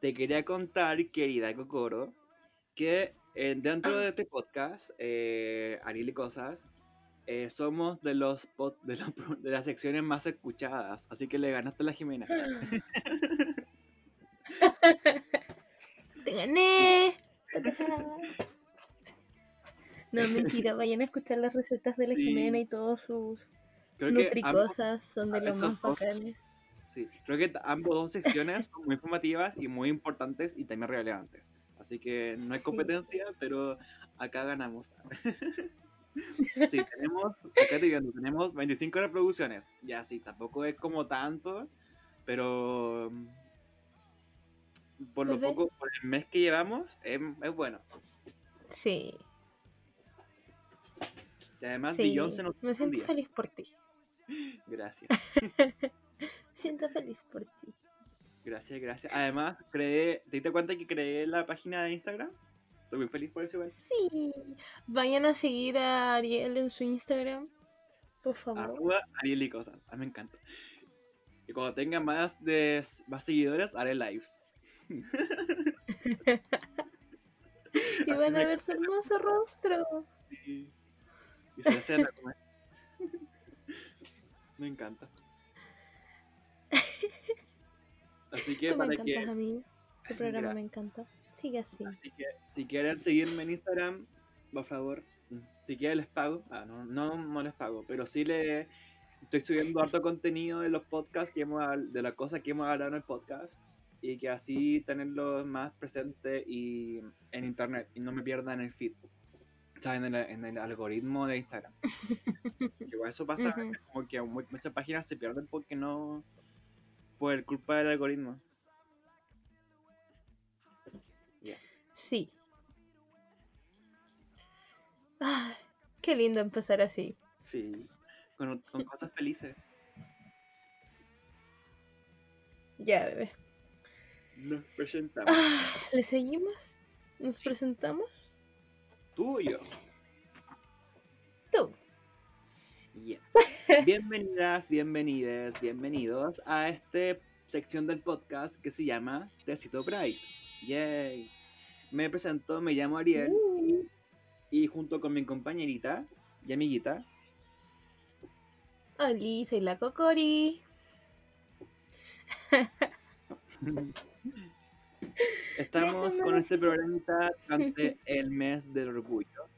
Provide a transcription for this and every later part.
te quería contar, querida Kokoro, que eh, dentro de este podcast, eh, Ariel y Cosas, eh, somos de los pod- de, los de las secciones más escuchadas, así que le ganaste a la Jimena. ¡Te gané! No, mentira, vayan a escuchar las recetas de la Sí. Jimena y todos sus nutricosas son de los más bacanes. Sí, creo que ambos dos secciones son muy informativas y muy importantes y también relevantes. Así que no hay Sí. competencia, pero acá ganamos. Sí, tenemos, acá estoy viendo, tenemos 25 reproducciones. Ya sí, tampoco es como tanto, pero mm, por lo Pues poco, por el mes que llevamos, es, es bueno. Sí, Y además sí. Beyoncé nos Me siento día. feliz por ti. Gracias, Siento feliz por ti. gracias, gracias. Además, creé, ¿te diste cuenta que creé la página de Instagram? Estoy muy feliz por eso igual. Sí. Vayan a seguir a Ariel en su Instagram, por favor. Arroba Ariel y cosas. A mí me encanta. Y cuando tenga más de más seguidores, haré lives. Y van a ver su hermoso rostro. Y, y se hacen a comer. Me encanta. Así que Tú me para encantas que, a mí. Tu programa Gra- me encanta. Sigue así. así que si quieren seguirme en Instagram, por favor, mm, si quieren les pago. Ah, no, no, no les pago, pero sí le estoy subiendo harto contenido de los podcasts que hemos de las cosas que hemos hablado en el podcast y que así tenerlo más presente y en internet y no me pierdan el feed. En el, en el algoritmo de Instagram. Igual eso pasa, es como que mu- muchas páginas se pierden porque no. Por culpa del algoritmo. Sí. Ah, qué lindo empezar así. Sí, con, con cosas felices. Ya, bebé. Nos presentamos. Ah, ¿Le seguimos? ¿Nos presentamos? Tú y yo. Tú. Yeah. Bienvenidas, bienvenides, bienvenidos a esta sección del podcast que se llama Tecito Pride. Yay. Me presento, me llamo Ariel Uh. y junto con mi compañerita y amiguita Oli, soy la Cocori. Estamos con este decir. programita durante el mes del orgullo,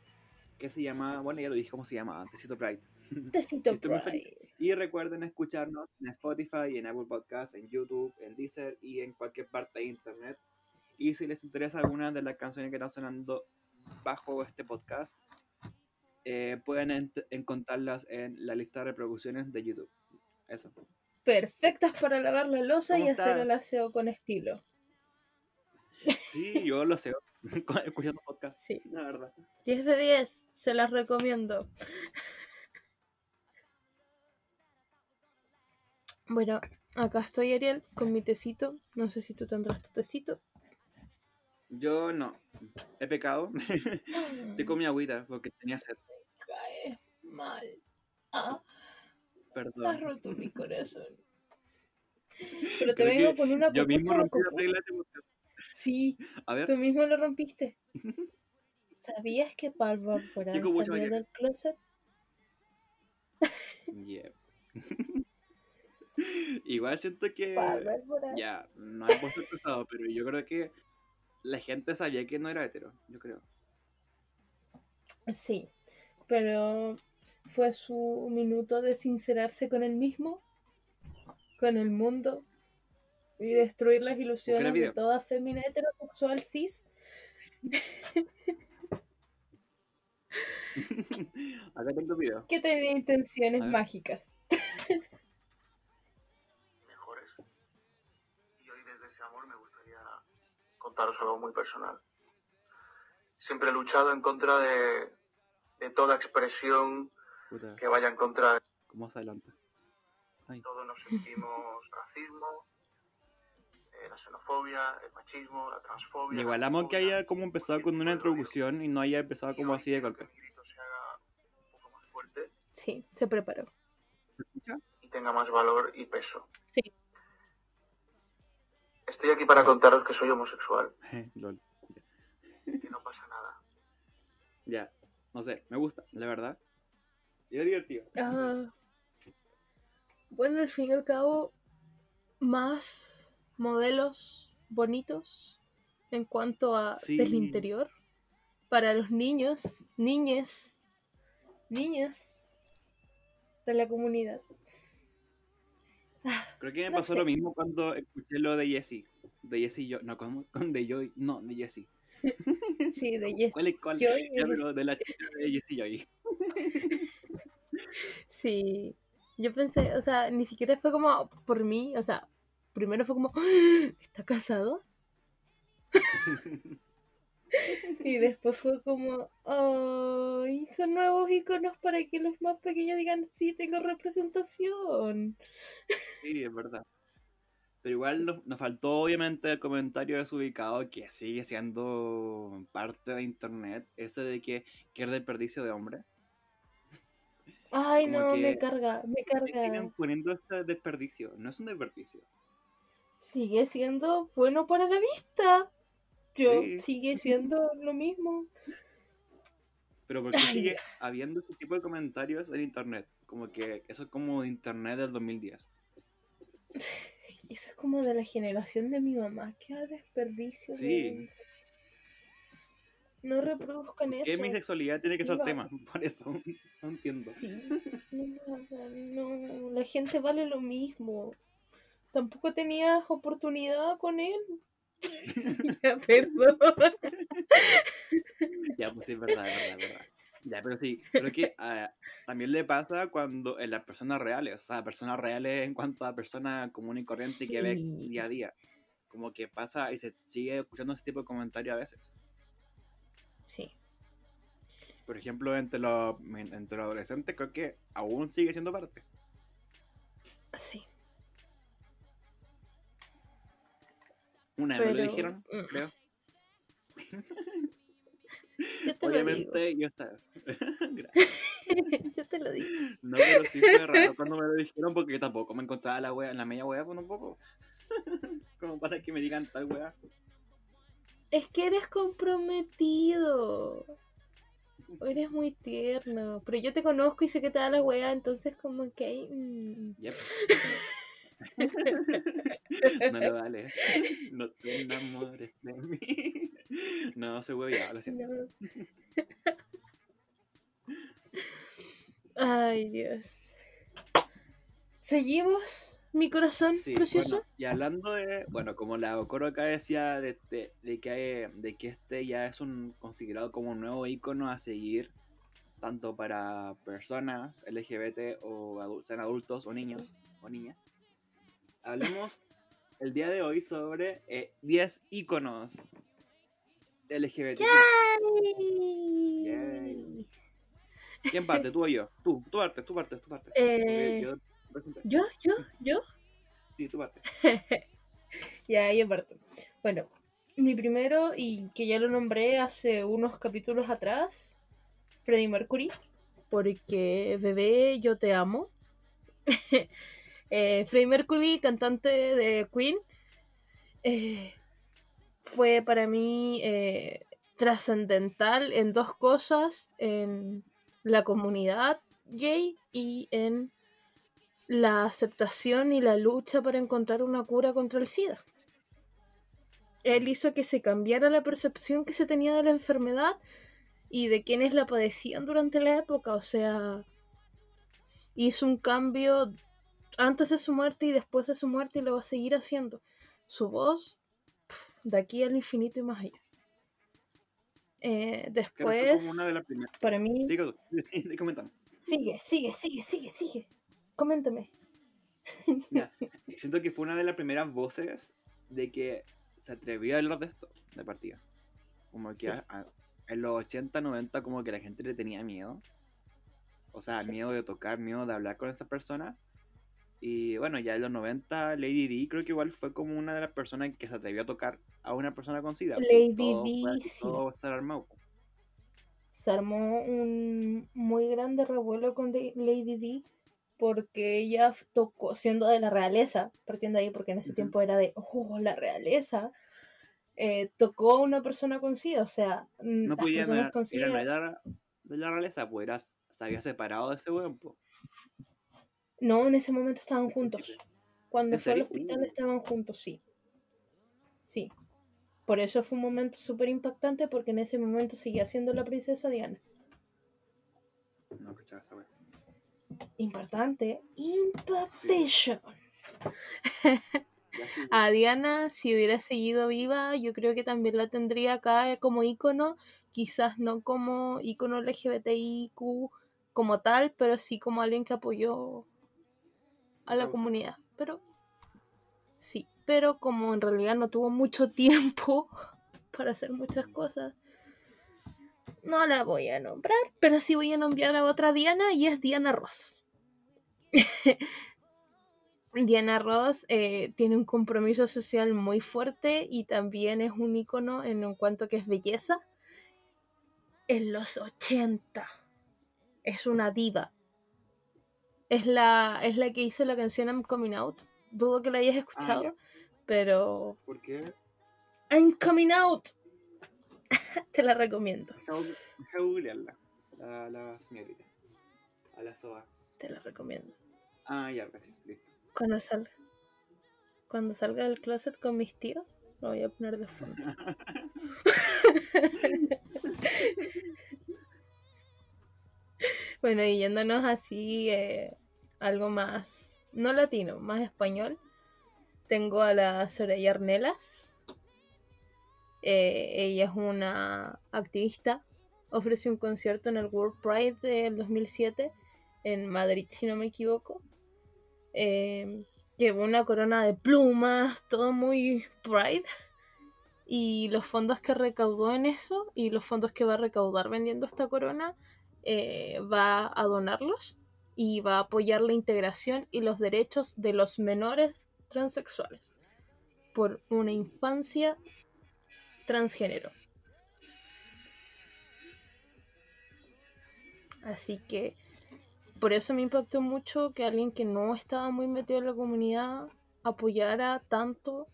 que se llama, bueno, ya lo dije cómo se llama, Tecito Pride. Tecito. Pride. Y recuerden escucharnos en Spotify, en Apple Podcasts, en YouTube, en Deezer y en cualquier parte de internet. Y si les interesa alguna de las canciones que están sonando bajo este podcast, eh, pueden encontrarlas en la lista de reproducciones de YouTube. Eso. Perfectas para lavar la losa ¿Cómo y está? hacer el aseo con estilo. Sí, yo lo sé, escuchando podcast, Sí. la verdad. 10 de 10, se las recomiendo. Bueno, acá estoy Ariel con mi tecito. No sé si tú tendrás tu tecito. Yo no, he pecado. Estoy con mi agüita porque tenía sed. Cae mal. Ah, has Perdón. roto mi corazón. Pero te Creo vengo con una Yo mismo rompí la regla de podcast. Sí, A ver, tú mismo lo rompiste. ¿Sabías que ¿Qué copucha salió del closet? Yeah. Igual siento que ya no hay puesto cruzado, pero yo creo que la gente sabía que no era hetero, yo creo. Sí, pero fue su minuto de sincerarse con él mismo, con el mundo y destruir las ilusiones de toda fémina heterosexual cis. Acá tengo video. que tenía intenciones mágicas. mejores. Y hoy desde ese amor me gustaría contaros algo muy personal. Siempre he luchado en contra de, de toda expresión Puta, que vaya en contra de ¿cómo se adelanta? Ay, todos nos sentimos racismo, eh, la xenofobia, el machismo, la transfobia. igual la amo que haya como empezado con una introducción y no haya empezado Y como así de golpe. Sí, se preparó. ¿Se escucha? y tenga más valor y peso. Sí, Estoy aquí para contaros que soy homosexual, Lol. que no pasa nada. Ya, no sé, me gusta, la verdad. Y es divertido. Ah, bueno, al fin y al cabo, más modelos bonitos en cuanto a Sí. del interior para los niños, niñes, niñas de la comunidad. Creo que me No pasó sé. lo mismo cuando escuché lo de Jessie. De Jessie yo, no, con, con de Joy, no, de Jessie. Sí, de Yes. ¿Cuál es cuál? Joy, Ya, pero de la chica de Jessie Joy. Sí, yo pensé, o sea, ni siquiera fue como por mí, o sea, primero fue como, "¡Ah! ¿está casado? y después fue como, ¡ay! son nuevos iconos para que los más pequeños digan, sí, tengo representación. Sí, es verdad. Pero igual nos, nos faltó obviamente el comentario desubicado que sigue siendo parte de internet, ese de que, que es desperdicio de hombre. Ay, Como no, me carga, me siguen carga. poniendo ese desperdicio, no es un desperdicio. Sigue siendo bueno para la vista. Yo, Sí. sigue siendo lo mismo. Pero ¿por qué Ay, sigue Dios. habiendo este tipo de comentarios en internet? Como que eso es como internet del 2010. Y Eso es como de la generación de mi mamá. Qué desperdicio. Sí. de- No reproduzcan ¿Qué eso. mi sexualidad tiene que ser No. tema? Por eso, no entiendo. Sí. No, no, la gente vale lo mismo. Tampoco tenías oportunidad con él. ya, perdón. Ya, pues sí, es verdad, es verdad, es verdad. Ya, pero sí, creo que ah, también le pasa cuando en las personas reales, o sea, personas reales en cuanto a personas común y corriente que ve Sí. día a día. Como que pasa y se sigue escuchando ese tipo de comentarios a veces. Sí. Por ejemplo, entre los, entre los adolescentes creo que aún sigue siendo parte. Sí. Una vez me lo dijeron, mm. creo. Yo te lo digo. Obviamente, yo estaba. Yo te lo digo. No, pero sí fue raro cuando me lo dijeron porque tampoco me encontraba la wea, en la media wea, pues un poco. Como para que me digan tal wea. Es que eres comprometido. Eres muy tierno. Pero yo te conozco y sé que te da la wea, entonces como que... mm. Yep. no lo vale. No te enamores de mí. No, se hueve lo siento. No. Ay, Dios. ¿Seguimos, mi corazón Sí, precioso? bueno, y hablando de, bueno, como la Okoro acá decía de, este- de, que, de que este ya es un considerado como un nuevo icono a seguir, tanto para personas LGBT o adu- sean adultos o niños o niñas. Hablemos el día de hoy sobre eh, 10 iconos LGBT. Yay. ¿Quién parte? ¿Tú o yo? Tú, tú partes, tú partes, tú partes. Eh, Yo- yo. ¿Yo? ¿Yo? ¿Yo? Sí, tú partes. Ya, ahí aparte. Bueno, mi primero, y que ya lo nombré hace unos capítulos atrás, Freddie Mercury, porque bebé, yo te amo. eh, Freddie Mercury, cantante de Queen, eh, fue para mí eh, trascendental en dos cosas, en la comunidad gay y en la aceptación y la lucha para encontrar una cura contra el SIDA. Él hizo que se cambiara la percepción que se tenía de la enfermedad y de quienes la padecían durante la época. O sea, hizo un cambio antes de su muerte y después de su muerte y lo va a seguir haciendo. Su voz, pf, de aquí al infinito y más allá. Eh, después, como una de las primeras. para mí... Sigue sí, comentamos. Sigue, sigue, sigue, sigue, sigue. Coméntame. Siento que fue una de las primeras voces de que se atrevió a hablar de esto, de partida. Como que Sí. a- a- en los 80, 90 como que la gente le tenía miedo. O sea, Sí. miedo de tocar, miedo de hablar con esas personas. Y bueno, ya en los 90, Lady D creo que igual fue como una de las personas que se atrevió a tocar a una persona con SIDA. Lady Todo D, fue- sí. se armó. Se armó un muy grande revuelo con Lady D porque ella tocó, siendo de la realeza, partiendo de ahí, porque en ese tiempo era de, oh, la realeza, eh, tocó a una persona con SIDA, o sea, No las podía personas na- con ir a SIDA, nadar de la realeza, pues era, se había separado de ese po. No, en ese momento estaban juntos. Cuando ¿En fue al hospital estaban juntos, sí. Sí. Por eso fue un momento súper impactante, porque en ese momento seguía siendo la princesa Diana. No, cachaba esa. Importante. Impactation. Sí, A Diana, si hubiera seguido viva, yo creo que también la tendría acá como ícono, quizás no como ícono LGBTIQ como tal, pero sí como alguien que apoyó a la comunidad. Pero sí, pero como en realidad no tuvo mucho tiempo para hacer muchas cosas, no la voy a nombrar, pero sí voy a nombrar a otra Diana y es Diana Ross. Diana Ross eh, tiene un compromiso social muy fuerte y también es un icono en cuanto que es belleza. En los 80 es una diva. Es la, es la que hizo la canción I'm Coming Out. Dudo que la hayas escuchado, ya. pero ¿Por qué? I'm Coming Out. Te la recomiendo, Deja googlearla. La, la señorita. A la soa. te la recomiendo. Ah, ya, casi. Listo. Cuando salga, cuando salga del closet con mis tíos, lo voy a poner de fondo. Bueno, y yéndonos así, eh, algo más, no latino, más español, tengo a la Soraya Arnelas. Eh, ella es una activista, ofreció un concierto en el World Pride del 2007 en Madrid, si no me equivoco. Eh, llevó una corona de plumas, todo muy Pride. Y los fondos que recaudó en eso y los fondos que va a recaudar vendiendo esta corona eh, va a donarlos y va a apoyar la integración y los derechos de los menores transexuales por una infancia transgénero. Así que por eso me impactó mucho que alguien que no estaba muy metido en la comunidad apoyara tanto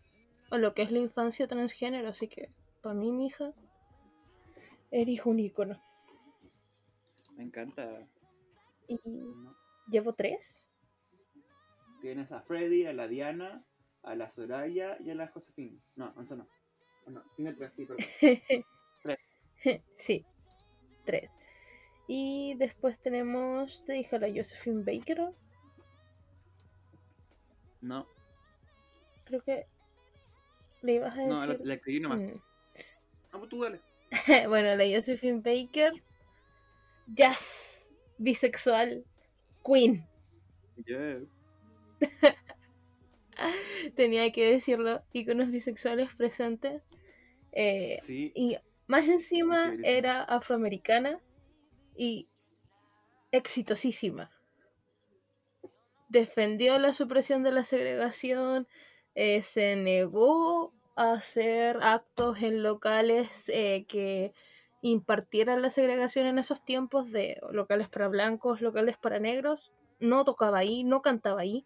a lo que es la infancia transgénero. Así que para mí, mi hija, eres un ícono. Me encanta. Y ¿no? llevo tres. Tienes a Freddy, a la Diana, a la Soraya y a la Josefina. No, once no. No. Tiene tres, sí, perdón. Tres. sí, tres. Y después tenemos, te dije, a la Josephine Baker. No, Creo que le ibas a decir. no, la, la escribí nomás. Mm. Pues tú dale. bueno, la Josephine Baker. Jazz, bisexual, queen. Yeah. Tenía que decirlo, iconos bisexuales presentes. Eh, Sí, y más encima era afroamericana y exitosísima. Defendió la supresión de la segregación, eh, se negó a hacer actos en locales eh, que impartieran la segregación en esos tiempos de locales para blancos, locales para negros. No tocaba ahí, no cantaba ahí.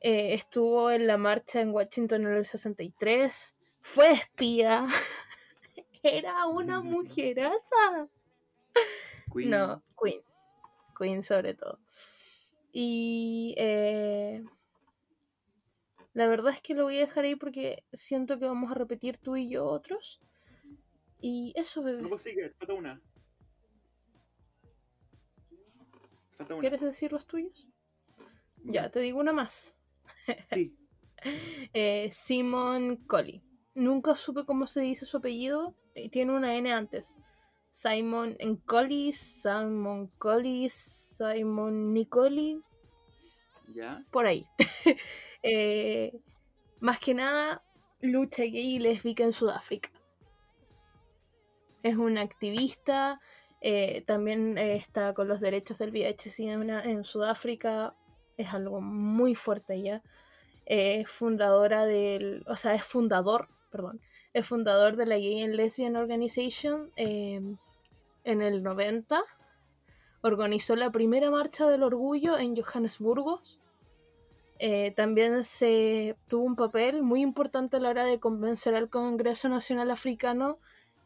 Eh, estuvo en la marcha en Washington en el 63. Fue espía. Era una mujeraza. Queen. No, Queen. Queen sobre todo. Y eh, la verdad es que lo voy a dejar ahí porque siento que vamos a repetir tú y yo otros. Y eso, No, bebé. pues sigue, falta una. Falta una. ¿Quieres decir los tuyos? Ya, te digo una más. Sí, Eh, Simon Colley. Nunca supe cómo se dice su apellido. eh, Tiene una N antes. Simon Colley, Simon Colley, Simon Nicoli, ya. por ahí. Eh, más que nada, lucha gay y lésbica en Sudáfrica. Es una activista, eh, también eh, está con los derechos del VIH en, en Sudáfrica, es algo muy fuerte ya. Es fundadora del, o sea, es fundador, perdón, es fundador de la Gay and Lesbian Organization eh, en el 90, organizó la primera marcha del orgullo en Johannesburgo. Eh, también se tuvo un papel muy importante a la hora de convencer al Congreso Nacional Africano,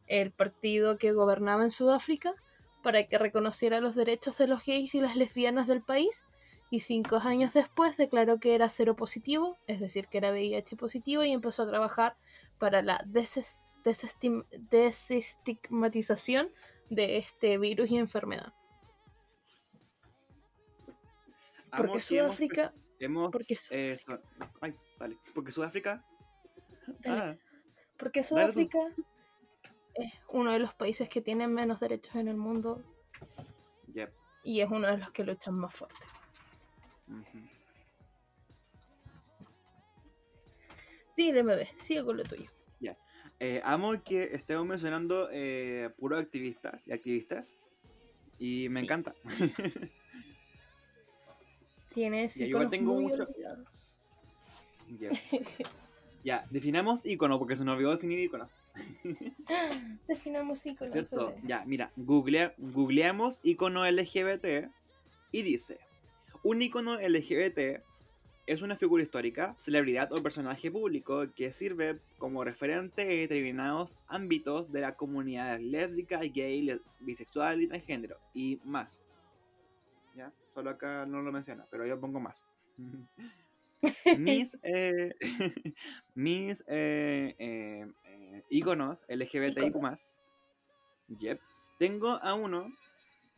el partido que gobernaba en Sudáfrica, para que reconociera los derechos de los gays y las lesbianas del país. Y cinco años después declaró que era cero positivo, es decir, que era VIH positivo, y empezó a trabajar para la desestigmatización de este virus y enfermedad. Porque Sudáfrica. porque, ay, dale. porque Sudáfrica. Ah, porque Sudáfrica es uno de los países que tienen menos derechos en el mundo. Y es uno de los que luchan más fuerte. Dile, bebé, sigue con lo tuyo. Ya. Eh, amo que estemos mencionando eh, puros activistas y activistas. Y me encanta. Tienes igual tengo muy mucho... Ya. definamos icono, porque se nos olvidó definir icono. Definamos icono. Ya, mira, googlea, googleamos icono LGBT y dice: Un icono LGBT es una figura histórica, celebridad o personaje público que sirve como referente en determinados ámbitos de la comunidad lésbica, gay, bisexual y transgénero, y más. ¿Ya? Solo acá no lo menciona, pero yo pongo más. mis eh, mis eh, eh, iconos LGBTIQ más. Yep. Tengo a uno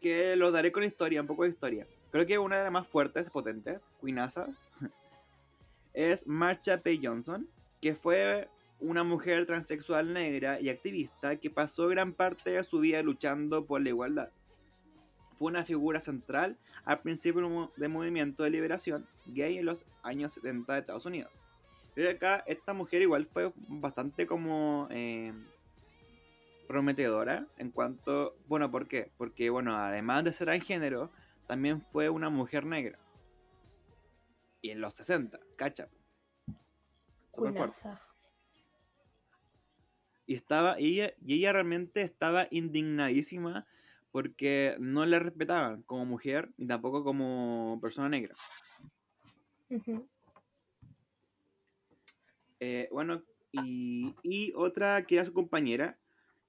que lo daré con historia, un poco de historia. Creo que una de las más fuertes, potentes, Queenasas, es Marcha P. Johnson, que fue una mujer transexual negra y activista que pasó gran parte de su vida luchando por la igualdad fue una figura central al principio del movimiento de liberación gay en los años 70 de Estados Unidos. Pero acá esta mujer igual fue bastante como eh, prometedora en cuanto, bueno, ¿por qué? Porque bueno, además de ser género, también fue una mujer negra. Y en los 60, cacha. Y estaba, y ella, y ella realmente estaba indignadísima porque no la respetaban como mujer ni tampoco como persona negra. Eh, bueno, y, otra que era su compañera,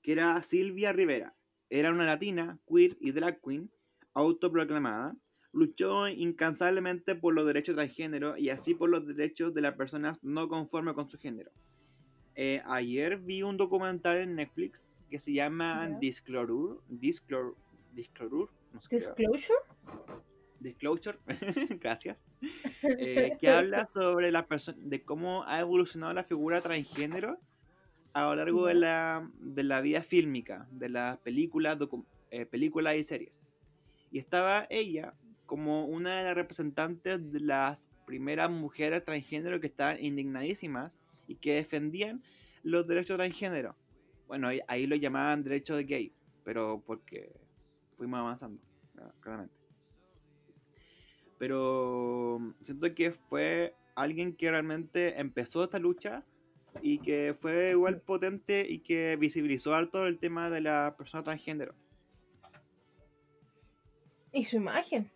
que era Silvia Rivera. Era una latina, queer y drag queen, autoproclamada. Luchó incansablemente por los derechos transgénero y así por los derechos de las personas no conformes con su género. Eh, ayer vi un documental en Netflix que se llama Disclosure. Disclosure. Disclosure. Disclosure. Disclosure, gracias. Eh, que habla sobre la de cómo ha evolucionado la figura transgénero a lo largo de la, de la vida fílmica, de las películas, eh, películas y series. Y estaba ella como una de las representantes de las primeras mujeres transgénero que estaban indignadísimas y que defendían los derechos transgénero bueno, ahí, lo llamaban derecho de gay, pero porque fuimos avanzando, claramente. Pero siento que fue alguien que realmente empezó esta lucha y que fue igual potente y que visibilizó alto el tema de la persona transgénero. Y su imagen.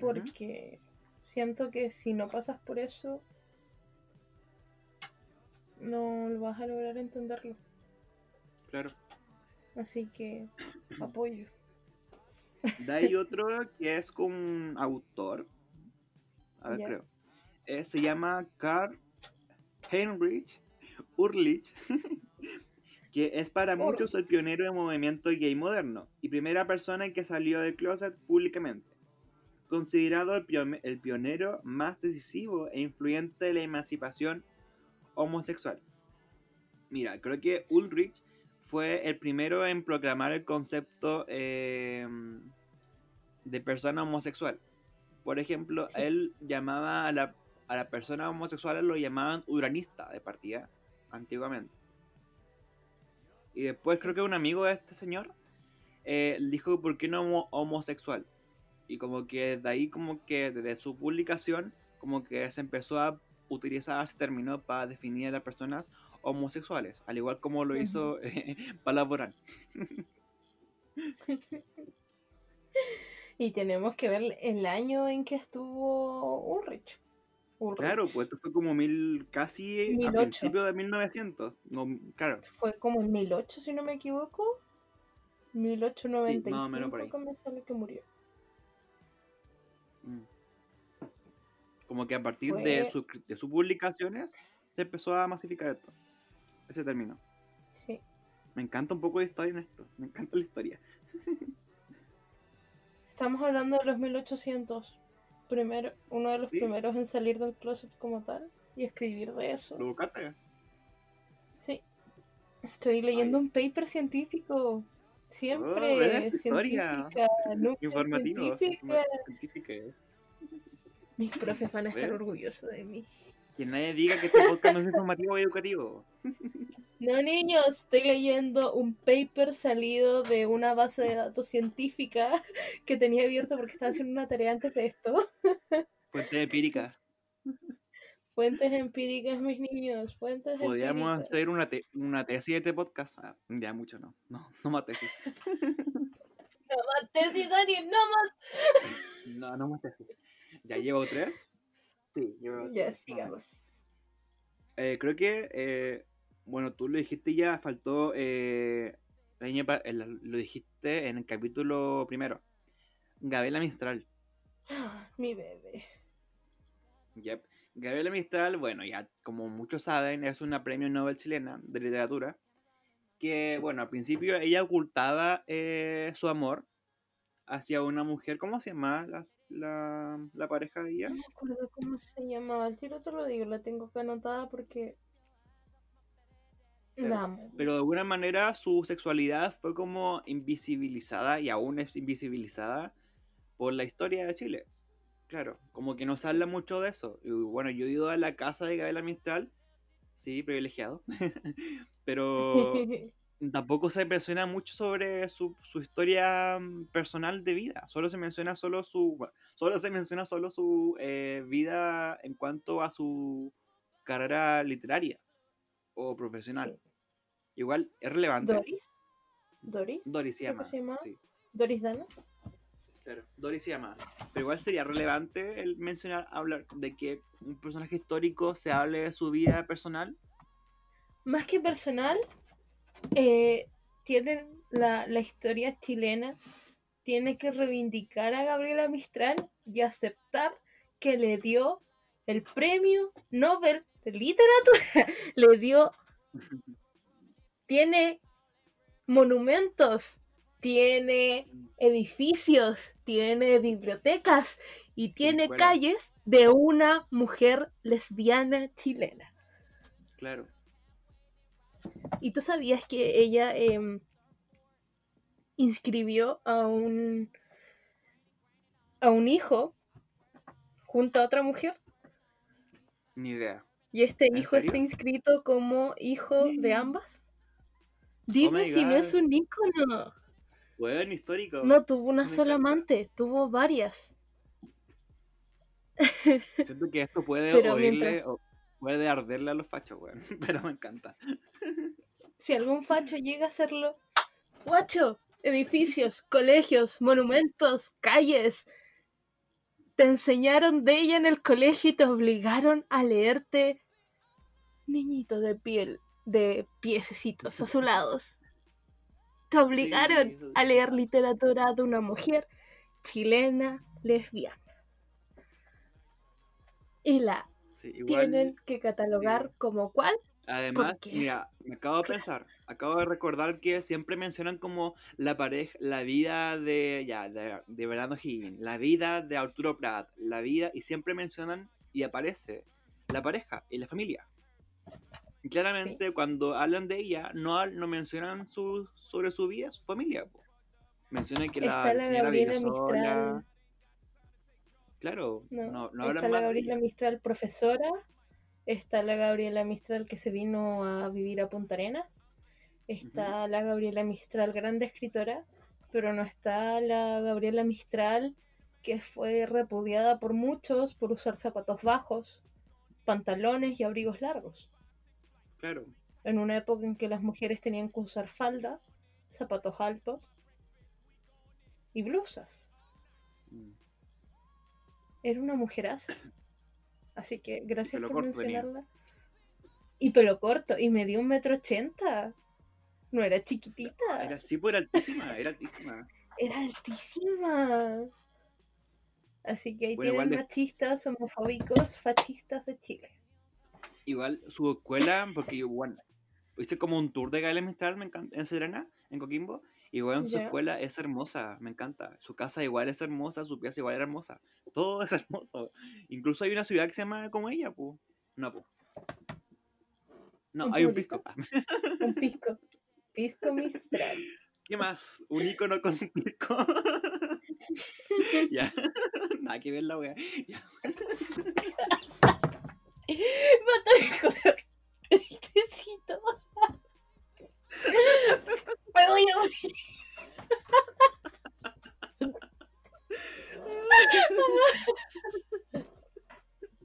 Porque siento que si no pasas por eso, no lo vas a lograr entenderlo. Claro. Así que apoyo. De ahí otro que es con un autor. A ver, creo. Eh, se llama Carl Heinrich Urlich, que es para muchos el pionero del movimiento gay moderno y primera persona en que salió del closet públicamente. Considerado el, el pionero más decisivo e influyente de la emancipación homosexual. Mira, creo que Ulrich fue el primero en proclamar el concepto em, de persona homosexual. Por ejemplo, él llamaba a la, persona homosexual, lo llamaban uranista de partida, antiguamente. Y después creo que un amigo de este señor eh, dijo, ¿por qué no homosexual? Y como que desde ahí, como que desde su publicación, como que se empezó a utilizar ese término para definir a las personas homosexuales, al igual como lo hizo eh, Palaborán. Y tenemos que ver el año en que estuvo Ulrich. Ulrich. Claro, pues esto fue como mil, casi a 1008. principios de 1900. No, claro, Fue como en 1008, si no me equivoco. 1895 Sí, más o menos por ahí. que me sale que murió. Mm. Como que a partir Fue- de, su- de sus publicaciones se empezó a masificar esto. Ese término. Sí. Me encanta un poco de historia en esto. Me encanta la historia. Estamos hablando de los 1800. Primero, uno de los Sí. primeros en salir del closet como tal y escribir de eso. ¿Lo buscaste? Sí. Estoy leyendo Ay. un paper científico. Siempre Oh, científica, nunca Informativos. científica. científicos. Mis profes van a estar ¿Ves? orgullosos de mí. Que nadie diga que este podcast no es informativo y educativo. No, niños, estoy leyendo un paper salido de una base de datos científica que tenía abierto porque estaba haciendo una tarea antes de esto. Fuente empírica. Fuentes empíricas, mis niños, fuentes Podríamos empíricas. hacer una, te- una tesis de este podcast. Ah, ya mucho no. No, no más tesis. No más tesis, Dani, no más. No, no más tesis. ¿Ya llevo tres? Sí, llevo Ya, tres, sigamos. Eh, creo que, eh, bueno, tú lo dijiste ya, faltó, eh, lo dijiste en el capítulo primero. Gabriela Mistral. Mi bebé. Yep. Gabriela Mistral, bueno, ya como muchos saben, es una premio Nobel chilena de literatura. Que, bueno, al principio ella ocultaba eh, su amor hacia una mujer. ¿Cómo se llama la, la, la pareja de ella? No me acuerdo cómo se llamaba. Al tiro te lo digo, la tengo que anotada porque. La amo. Pero de alguna manera su sexualidad fue como invisibilizada y aún es invisibilizada por la historia de Chile. Claro, como que no se habla mucho de eso. Y bueno, yo he ido a la casa de Gabriela Mistral, sí, privilegiado, pero tampoco se menciona mucho sobre su, su historia mm, personal de vida. Solo se menciona solo su, bueno, solo se menciona solo su eh, vida en cuanto a su carrera literaria o profesional. Sí. Igual es relevante. Doris. Doris. Doris se llama. se llama. Sí, Doris Dana. claro. Doris se llama. Pero igual sería relevante el mencionar, hablar de que un personaje histórico se hable de su vida personal. Más que personal, eh, tienen la, la historia chilena. Tiene que reivindicar a Gabriela Mistral y aceptar que le dio el premio Nobel de literatura. le dio. Tiene monumentos, tiene edificios, tiene bibliotecas y tiene calles de una mujer lesbiana chilena. Claro. ¿Y tú sabías que ella em, inscribió a un a un hijo junto a otra mujer? Ni idea. Y este ¿En hijo serio? está inscrito como hijo de ambas. Dime my si no es un ícono. Bueno, histórico. No tuvo una Me sola encanta. amante, tuvo varias. Siento que esto puede Pero oírle mientras- o puede arderle a los fachos, weón. Pero me encanta. Si algún facho llega a hacerlo, guacho, edificios, colegios, monumentos, calles. Te enseñaron de ella en el colegio y te obligaron a leerte niñito de piel, de piececitos azulados. Te obligaron a leer literatura de una mujer chilena lesbiana. Y la Sí, igual, tienen que catalogar como cuál además, mira, me acabo de claro. pensar, acabo de recordar que siempre mencionan como la pareja, la vida de, ya, de, de Bernardo Higgins, la vida de Arturo Prat, la vida, y siempre mencionan y aparece la pareja y la familia. Y claramente cuando hablan de ella, no, no mencionan su, sobre su vida, su familia. po. Mencionan que la, Está la señora vive sola. Mistral. No, Claro, no, no está la Gabriela. Mistral profesora, está la Gabriela Mistral que se vino a vivir a Punta Arenas, está la Gabriela Mistral grande escritora, pero no está la Gabriela Mistral que fue repudiada por muchos por usar zapatos bajos, pantalones y abrigos largos, Claro. en una época en que las mujeres tenían que usar falda, zapatos altos y blusas. Mm. Era una mujeraza. Así que gracias por mencionarla. Y pelo corto, y me dio un metro ochenta. No era chiquitita. Era así, pues era altísima, era altísima. Era altísima. Así que ahí Bueno, tienen igual de- machistas, homofóbicos, fascistas de Chile. Igual su escuela, porque yo, bueno, hice como un tour de Gael Mistral me encanta, en Serena, en Coquimbo. Igual en su escuela es hermosa, me encanta. Su casa igual es hermosa, su pieza igual es hermosa. Todo es hermoso. Incluso hay una ciudad que se llama como ella, pu. No, pu. No, ¿Un hay un pisco. Un pisco. Pisco Mistral. ¿Qué más? Un icono con pisco. ya. Nada que ver la wea. Ya. Mató al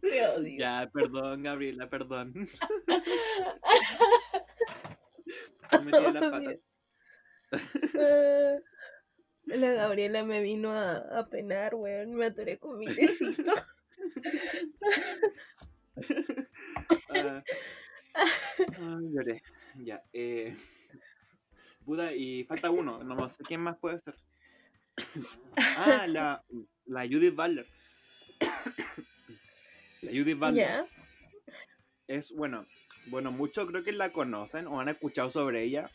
Te odio. Ya, perdón, Gabriela, perdón. Me metí en la pata. La Gabriela me vino a, a penar, weón. Me atoré con mi tecito. Ah, lloré. Ya. Eh, Buda, y falta uno. No sé quién más puede ser. Ah, la, la Judith Butler. La Judith Butler es, bueno, bueno, muchos creo que la conocen o han escuchado sobre ella.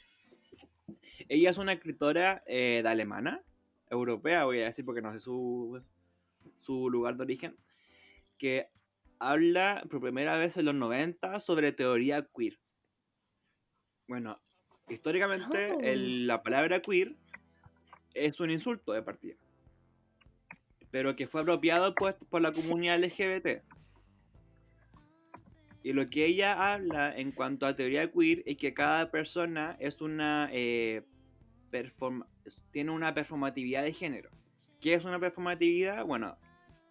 Ella es una escritora eh, de alemana, europea, voy a decir porque no sé su, su lugar de origen, que habla por primera vez en los 90 sobre teoría queer. Bueno, históricamente Oh. el- la palabra queer es un insulto de partida, pero que fue apropiado pues, por la comunidad LGBT. Y lo que ella habla en cuanto a teoría queer es que cada persona es una eh, tiene una performatividad de género. ¿Qué es una performatividad? Bueno,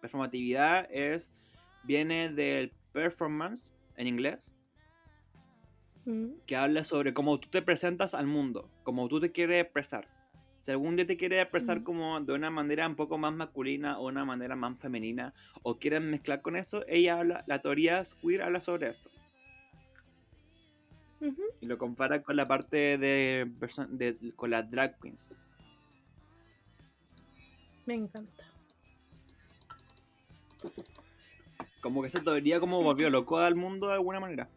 performatividad es viene del performance en inglés, Mm. que habla sobre cómo tú te presentas al mundo, cómo tú te quieres expresar. Si algún día te quieres expresar como de una manera un poco más masculina o una manera más femenina, o quieres mezclar con eso, ella habla, la teoría queer habla sobre esto. Y lo compara con la parte de, de- con las drag queens. Me encanta. Como que esa teoría como volvió loco al mundo de alguna manera.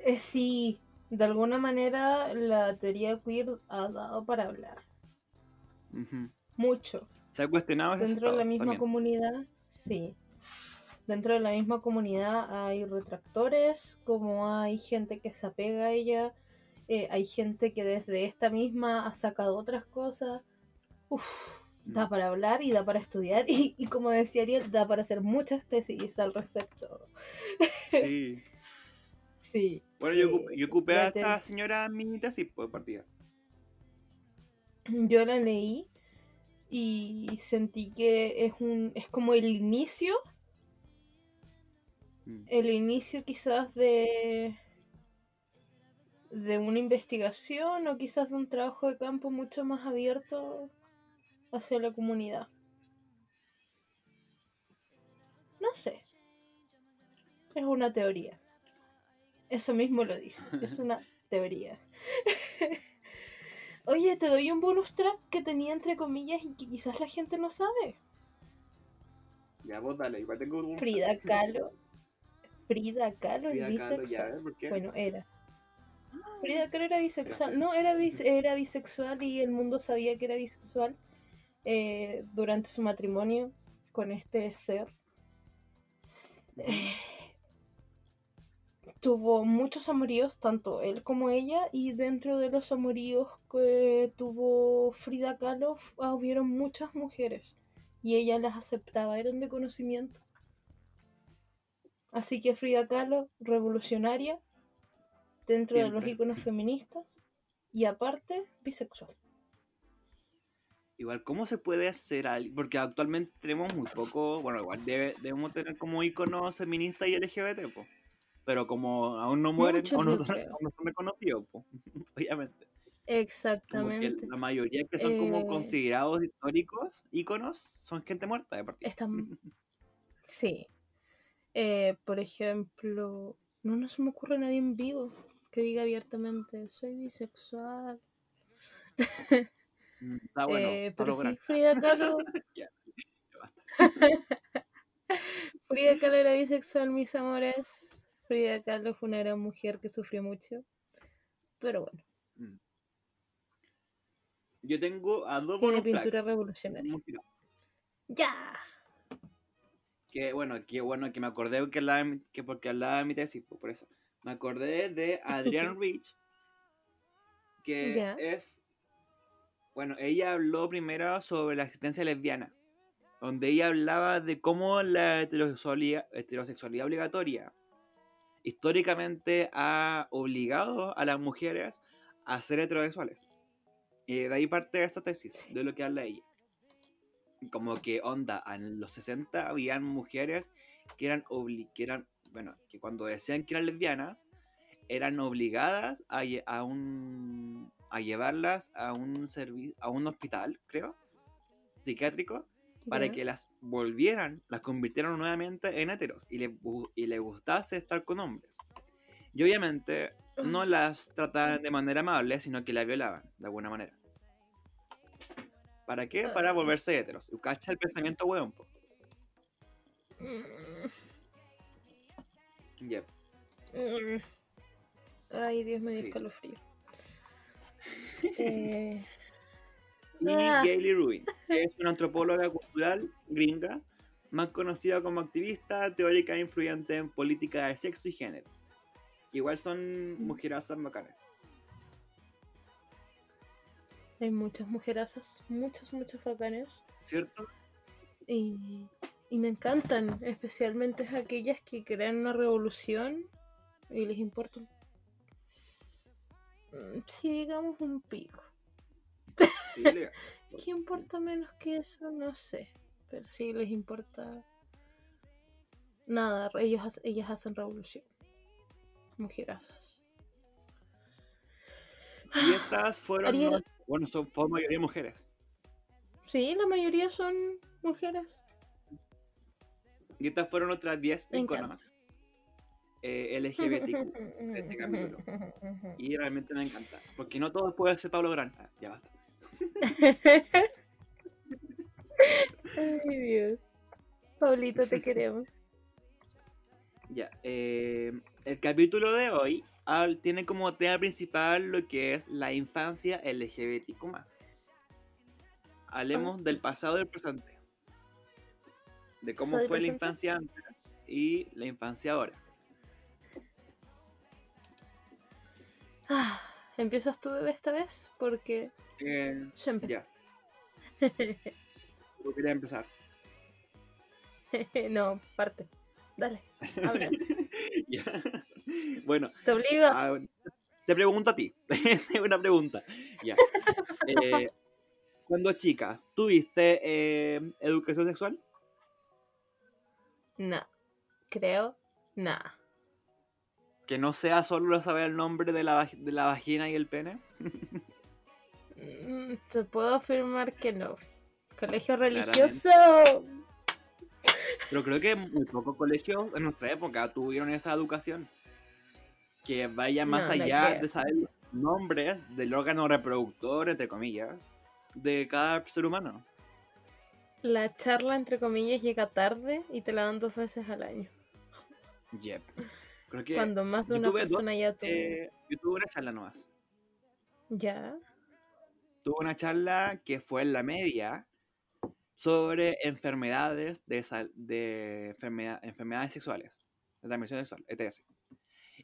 Eh, sí, de alguna manera la teoría queer ha dado para hablar. Mucho. Se ha cuestionado ese Dentro de la misma también. comunidad, sí. Dentro de la misma comunidad hay retractores, como hay gente que se apega a ella, eh, hay gente que desde esta misma ha sacado otras cosas. Uf, da Mm. para hablar y da para estudiar y, y como decía Ariel, da para hacer muchas tesis al respecto. Sí. Sí. Bueno, yo ocupé, yo ocupé la a esta señora en mi tesis pues, partida. Yo la leí y sentí que es un es como el inicio, Mm. el inicio quizás de de una investigación o quizás de un trabajo de campo mucho más abierto hacia la comunidad. No sé. Es una teoría. Eso mismo lo dice. Es una teoría. Oye, te doy un bonus track que tenía entre comillas y que quizás la gente no sabe. Ya vos dale, igual tengo un... Frida Kahlo. Frida Kahlo es Kahlo, bisexual. ya, ¿por qué? Bueno, era. Frida Kahlo era bisexual. No, era, bis- era bisexual y el mundo sabía que era bisexual eh, durante su matrimonio con este ser. Tuvo muchos amoríos, tanto él como ella, y dentro de los amoríos que tuvo Frida Kahlo ah, hubieron muchas mujeres y ella las aceptaba, eran de conocimiento. Así que Frida Kahlo, revolucionaria, dentro de los iconos feministas, y aparte, bisexual. Igual, ¿cómo se puede hacer algo? Porque actualmente tenemos muy poco, bueno, igual debe- debemos tener como iconos feministas y LGBT, pues. Pero como aún no mueren, Muchos, o no son, aún no son reconocidos, pues, obviamente. Exactamente. la mayoría que son como Eh, considerados históricos, íconos, son gente muerta de partida. están. Sí. Eh, por ejemplo, no, no se me ocurre nadie en vivo que diga abiertamente, soy bisexual. Mm, Está bueno, Eh, pero sí. Frida Kahlo, Ya, ya basta. Frida Kahlo era bisexual, mis amores. Frida Kahlo fue una gran mujer que sufrió mucho. Pero bueno, Mm. Yo tengo a dos tiene pintura revolucionaria. ¡Ya! Que bueno, que bueno que me acordé que, que porque hablaba de mi tesis, pues, por eso. Me acordé de Adrienne Rich, que Ya. es. Bueno, ella habló primero sobre la existencia lesbiana, donde ella hablaba de cómo la heterosexualidad, heterosexualidad obligatoria históricamente ha obligado a las mujeres a ser heterosexuales. Y de ahí parte esta tesis, de lo que habla ella. Como que onda, en los 60 habían mujeres que eran, obli que eran, bueno, que cuando decían que eran lesbianas, eran obligadas a, un a llevarlas a un a un hospital, creo, psiquiátrico, para que las volvieran, las convirtieran nuevamente en heteros y les gu- y les gustase estar con hombres. Y obviamente no las trataban de manera amable, sino que las violaban de alguna manera. ¿Para qué? Para Ah. volverse heteros. Cacha el pensamiento hueón. Mm, Yep. mm. Ay, Dios me dio Sí. escalofrío. Eh, Y Ah. Gayle Rubin, que es una antropóloga cultural gringa, más conocida como activista, teórica e influyente en política de sexo y género. Que igual son mujerazas bacanas. hay muchas mujerazas, muchas, muchas bacanes. ¿Cierto? Y, y me encantan, especialmente aquellas que crean una revolución y les importa, mm, si digamos un pico. Sí. ¿Qué importa menos que eso? No sé. Pero sí les importa nada. Ellos, ellas hacen revolución. Mujerazas. Y estas fueron, Ariel. no- bueno, son por mayoría mujeres. Sí, la mayoría son mujeres. Y estas fueron otras 10 Me encanta. iconos eh, LGBTQ. este capítulo. Y realmente me encanta. Porque no todo puede ser Pablo Gran. Ah, ya basta. Ay, Dios. Paulito, te queremos. Ya. eh, el capítulo de hoy tiene como tema principal lo que es la infancia LGBTQ. Hablemos del pasado y del presente. De cómo fue la infancia antes y la infancia ahora. Ah, ¿Empiezas tú, bebé, esta vez? Porque Eh, yo empecé. ya. Yo quería empezar. no, parte. Dale. Ya. Bueno, Te obligo. Ah, te pregunto a ti. Una pregunta. Ya. Eh, cuando chica, ¿tuviste eh, educación sexual? No. Creo. Nada. Que no sea solo saber el nombre de la, de la vagina y el pene. Mm, Te puedo afirmar que no. Colegio Claramente. religioso. Pero creo que muy pocos colegios en nuestra época tuvieron esa educación. Que vaya más No, allá de saber los nombres del órgano reproductor, entre comillas, de cada ser humano. La charla, entre comillas, llega tarde y te la dan dos veces al año. Yep. Creo que Cuando más de una dos, persona ya tuvo. eh, yo tuve una charla nomás. Ya. Tuve una charla que fue en la media sobre enfermedades de, sal- de enfermedad- enfermedades sexuales, de transmisión sexual, ETS.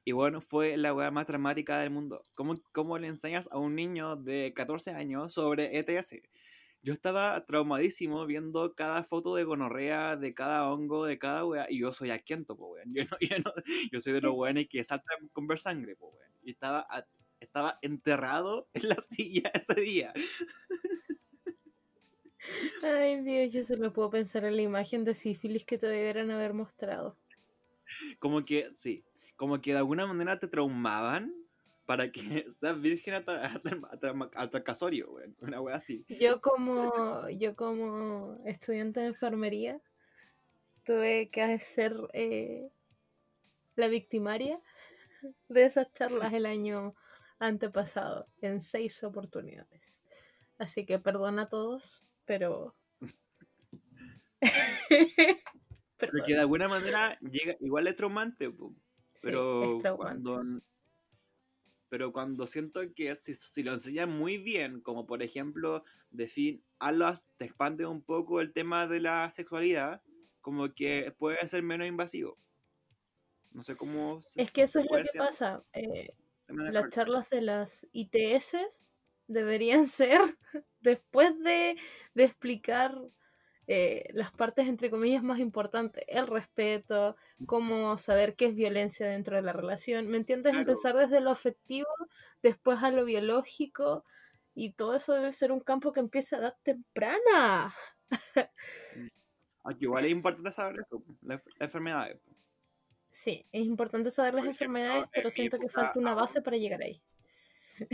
Y bueno, fue la weá más dramática del mundo. ¿Cómo, ¿Cómo le enseñas a un niño de 14 años sobre ETS? Yo estaba traumadísimo viendo cada foto de gonorrea, de cada hongo, de cada weá. Y yo soy asquiento, po weón. Yo, no- yo, no- yo soy de los weones que saltan con ver sangre, po weón. Y estaba, a- estaba enterrado en la silla ese día. Ay, Dios, yo solo puedo pensar en la imagen de sífilis que te debieran haber mostrado. Como que, sí, como que de alguna manera te traumaban para que seas virgen hasta, hasta, hasta, hasta el casorio, weón. Una wea así. Yo como, yo como estudiante de enfermería tuve que hacer eh, la victimaria de esas charlas el año antepasado en seis oportunidades. Así que perdona a todos, pero... Pero que de alguna manera llega, igual es traumante, pero es traumante. cuando pero cuando siento que si, si lo enseñan muy bien, como por ejemplo, de fin, Alas te expande un poco el tema de la sexualidad, como que puede ser menos invasivo. No sé cómo. se- Es que eso es lo que pasa. eh, las charlas de las ITS deberían ser después de, de explicar eh, las partes entre comillas más importantes, el respeto, cómo saber qué es violencia dentro de la relación, ¿me entiendes? Claro. Empezar desde lo afectivo, después a lo biológico y todo eso debe ser un campo que empieza a edad temprana. Aunque igual es importante saber eso, la, la enfermedad. Sí, es importante saber las ejemplo, enfermedades, en pero siento que falta una base para llegar ahí.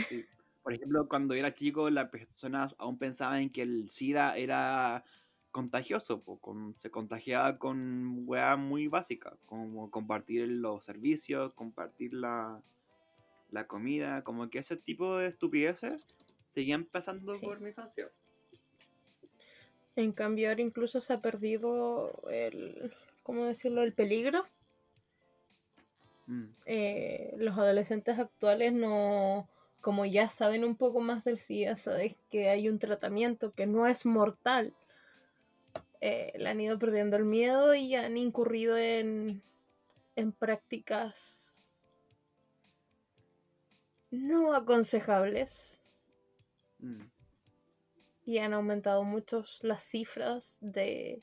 Sí. Por ejemplo, cuando era chico, las personas aún pensaban que el SIDA era contagioso, con- se contagiaba con weá muy básica, como compartir los servicios, compartir la, la comida, como que ese tipo de estupideces seguían pasando Sí. por mi infancia. En cambio, ahora incluso se ha perdido el, ¿cómo decirlo?, el peligro. Mm, Eh, los adolescentes actuales no, como ya saben un poco más del SIDA, sabes que hay un tratamiento que no es mortal. Eh, le han ido perdiendo el miedo y han incurrido en, en prácticas no aconsejables. mm. y han aumentado mucho las cifras de,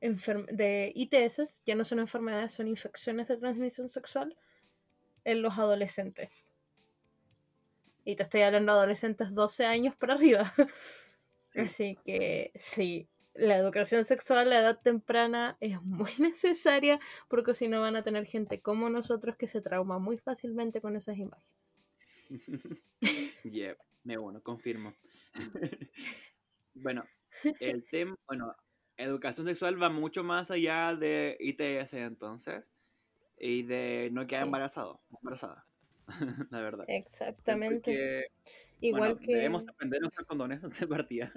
de ITS, ya no son enfermedades, son infecciones de transmisión sexual en los adolescentes. Y te estoy hablando de adolescentes 12 años para arriba. Sí. Así que sí, la educación sexual a la edad temprana es muy necesaria porque si no van a tener gente como nosotros que se trauma muy fácilmente con esas imágenes. Yeah, me bueno, confirmo. bueno, el tema, bueno, educación sexual va mucho más allá de ITS entonces y de no quedar Sí. embarazado, embarazada, la verdad. Exactamente. que, Igual bueno, que... debemos aprender a usar condones de partida.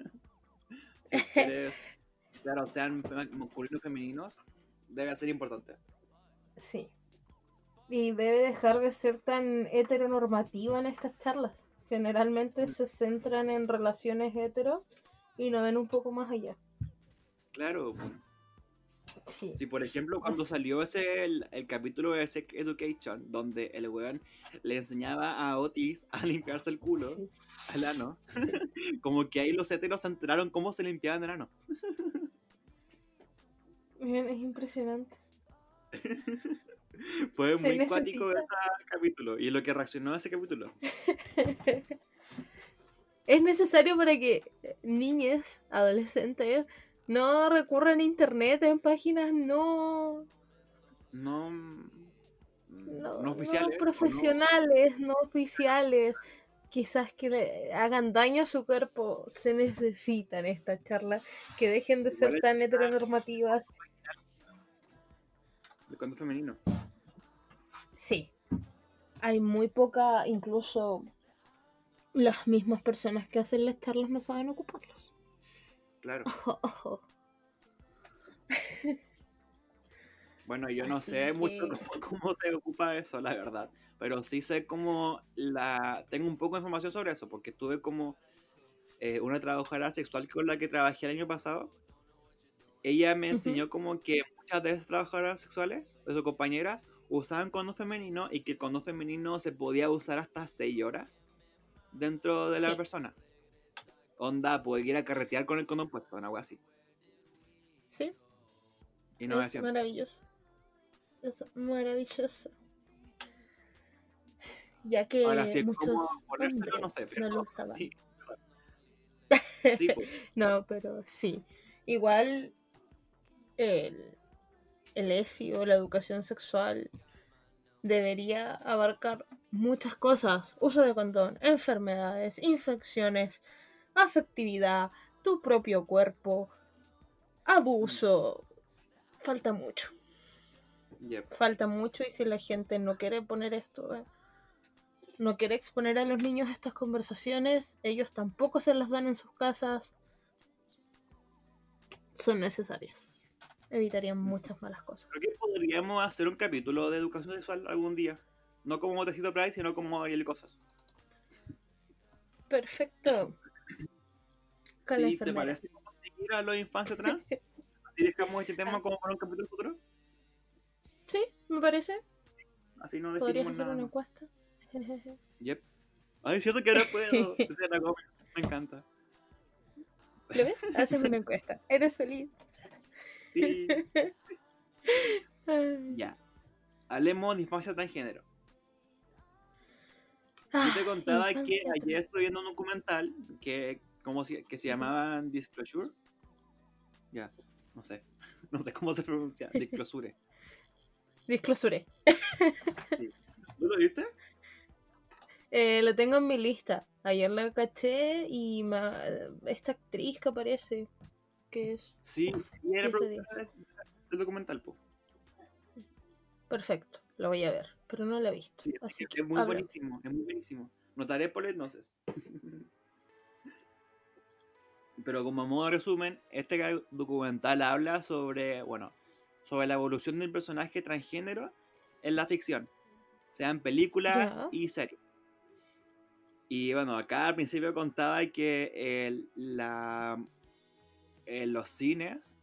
si quieres, claro, sean masculinos femeninos, debe ser importante. Sí. Y debe dejar de ser tan heteronormativa en estas charlas. Generalmente se centran en relaciones heteros y no ven un poco más allá. Claro, Sí. Si por ejemplo cuando salió ese el, el capítulo de Sex Education, donde el weón le enseñaba a Otis a limpiarse el culo, Sí. al ano, como que ahí los heteros se enteraron cómo se limpiaban el ano. Miren, es impresionante. Fue Se muy cuático necesita- ese capítulo y lo que reaccionó a ese capítulo. es necesario para que niñas, adolescentes, no recurran a internet en páginas no, No, no, no, oficiales. no- profesionales, no oficiales, quizás que le hagan daño a su cuerpo, se necesitan estas charlas, que dejen de ser tan heteronormativas. de cuando femenino. Sí, hay muy poca, incluso las mismas personas que hacen las charlas no saben ocuparlos. Claro. Bueno, yo no Así sé mucho que- cómo, cómo se ocupa eso, la verdad. Pero sí sé cómo la... Tengo un poco de información sobre eso, porque tuve como eh, una trabajadora sexual con la que trabajé el año pasado. Ella me enseñó como que muchas de esas trabajadoras sexuales, de sus compañeras, usaban condón femenino y que el condón femenino se podía usar hasta 6 horas dentro de la Sí. persona. Onda, poder ir a carretear con el condón puesto, algo así. Sí, es Innovación. maravilloso. Es maravilloso. Ya que Ahora sí, muchos hombres no sé, no pero lo usaban. sí. Sí, pues. No, pero sí. Igual el, el ESI o la educación sexual debería abarcar muchas cosas. Uso de condón, enfermedades, infecciones, afectividad, tu propio cuerpo, abuso. Falta mucho. Yep. Falta mucho y si la gente no quiere poner esto, eh, no quiere exponer a los niños a estas conversaciones, ellos tampoco se las dan en sus casas. Son necesarias. Evitarían muchas malas cosas. Creo que podríamos hacer un capítulo de educación sexual algún día. No como Tecito Pride, sino como Ariel Cosas. Perfecto. La Sí, ¿te enfermera. parece como seguir a los infancia trans? Así dejamos este tema como para un capítulo futuro. Sí, me parece. Así no Podrías hacer nada. una encuesta. Yep. Ay, es cierto que ahora puedo. Me encanta. ¿Lo ves? Hacemos una encuesta. ¿Eres feliz? Sí. Ya. Hablemos de infancia transgénero. Yo te Ah, contaba que ayer estuve viendo un documental que, como si, que se llamaba Disclosure. Ya, no sé. No sé cómo se pronuncia. Disclosure. Disclosure. ¿Tú lo viste? Eh, lo tengo en mi lista. Ayer la caché y ma- esta actriz que aparece, que es Sí, y era ¿Qué te productora del- del documental, po. perfecto, lo voy a ver, pero no la he visto. Sí, así es, que es muy habla. buenísimo, es muy buenísimo. Notaré por entonces. Pero como modo de resumen, este documental habla sobre, bueno, sobre la evolución del personaje transgénero en la ficción, sean películas Ya. y series. Y bueno, acá al principio contaba que el- la, en los cines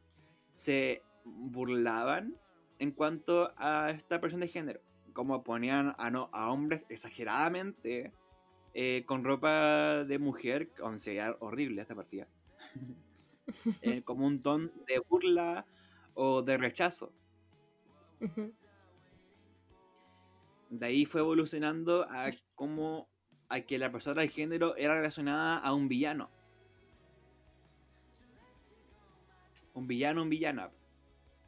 se burlaban en cuanto a esta persona de género. Como ponían a, no, a hombres exageradamente eh, con ropa de mujer, con sería horrible esta partida. Eh, como un ton de burla o de rechazo. De ahí fue evolucionando a como a que la persona del género era relacionada a un villano. Un villano, un villana.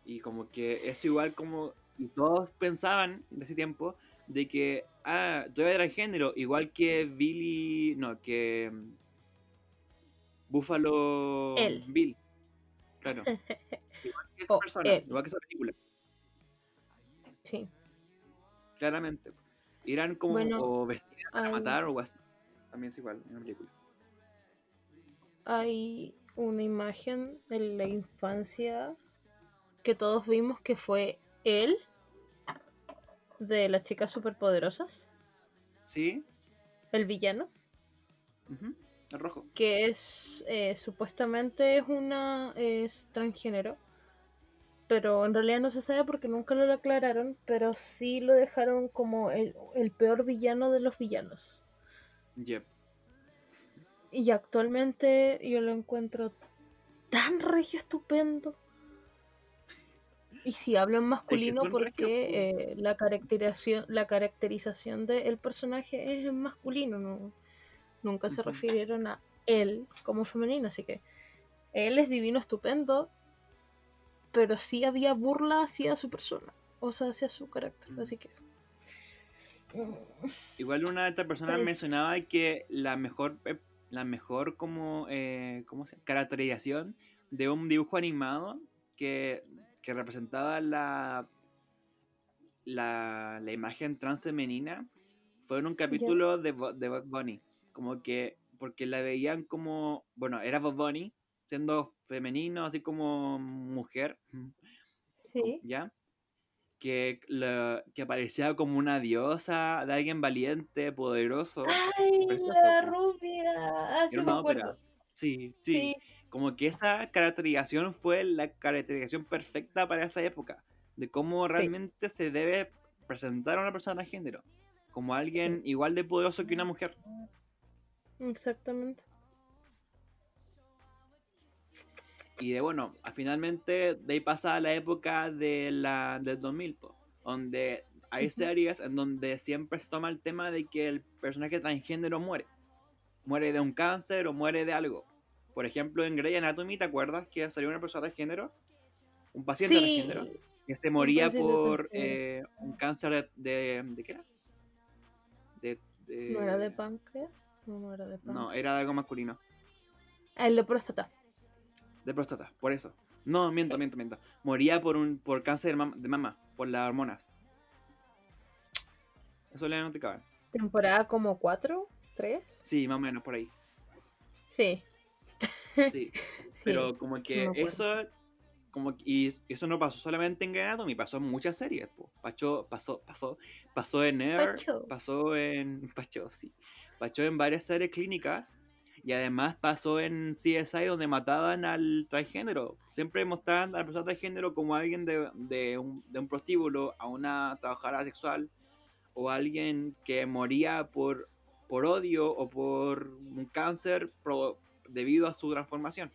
Y como que es igual como. Y todos pensaban de ese tiempo de que, ah, tú eres transgénero, igual que Billy. No, que. Buffalo Él. Bill. Claro. Igual que esa O persona, él. igual que esa película. Sí. claramente. Eran como Bueno, o vestidas para hay- matar o algo así. También es igual en la película. Hay una imagen de la infancia que todos vimos que fue él de las chicas superpoderosas, ¿Sí? el villano. ujú, El rojo. que es eh, supuestamente es una es transgénero pero en realidad no se sabe porque nunca lo aclararon pero sí lo dejaron como el, el peor villano de los villanos Yep. y actualmente yo lo encuentro tan regio estupendo y si hablo en masculino porque eh, la caracterización la caracterización del personaje es en masculino no nunca se refirieron a él como femenino, así que él es divino, estupendo, pero sí había burla hacia su persona, o sea, hacia su carácter, así que... Igual una de estas personas mencionaba que la mejor, eh, la mejor como, eh, ¿cómo se caracterización de un dibujo animado que, que representaba la, la, la imagen transfemenina fue en un capítulo de, de Bunny. Como que, porque la veían como, bueno, era Bob Bunny siendo femenino, así como mujer. Sí, ¿ya? Que, la- que aparecía como una diosa de alguien valiente, poderoso. ¡Ay, la rubia! Ah, sí Era me una ópera. Sí, sí, Sí, Como que esa caracterización fue la caracterización perfecta para esa época. De cómo Sí. realmente se debe presentar a una persona de género. Como alguien igual de poderoso que una mujer. Exactamente. Y de bueno, finalmente de ahí pasa la época de la, del 2000, po, donde hay series en donde siempre se toma el tema de que el personaje transgénero muere. Muere de un cáncer o muere de algo. Por ejemplo, en Grey Anatomy, ¿te acuerdas que salió una persona transgénero? Un paciente Sí, transgénero que se moría por eh, un cáncer de, de... ¿De qué era? De, de- ¿No era de páncreas? No, era de páncreas. No, era de algo masculino. El de próstata. De próstata, por eso. No, miento, miento, miento. Moría por un por cáncer de, mam- de mama, por las hormonas. Eso le diagnosticaban. ¿Temporada como 4? ¿3? Sí, más o menos por ahí. Sí. Sí. sí. Pero como que eso. Como que- y eso no pasó solamente en Grey Anatomy, pasó en muchas series. po. Pasó, pasó, pasó, pasó en Air, Pacho. pasó en. Pasó, sí. Pasó en varias series clínicas. Y además pasó en CSI donde mataban al transgénero. Siempre mostraban a la persona transgénero como alguien de, de un, de un prostíbulo a una trabajadora sexual. O alguien que moría por, por odio o por un cáncer pro- debido a su transformación.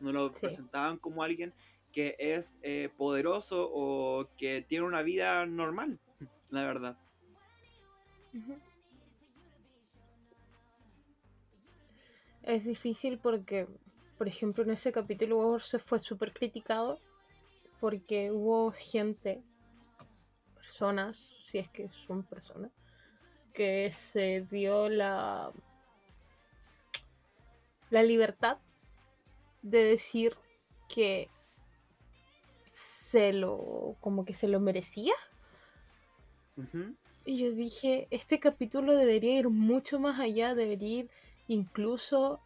No lo Sí. presentaban como alguien que es eh, poderoso o que tiene una vida normal, la verdad. Ujú. Es difícil porque, por ejemplo, en ese capítulo se fue súper criticado porque hubo gente, personas, si es que son personas, que se dio la, la libertad de decir que se lo, como que se lo merecía. Y yo dije, este capítulo debería ir mucho más allá, debería ir incluso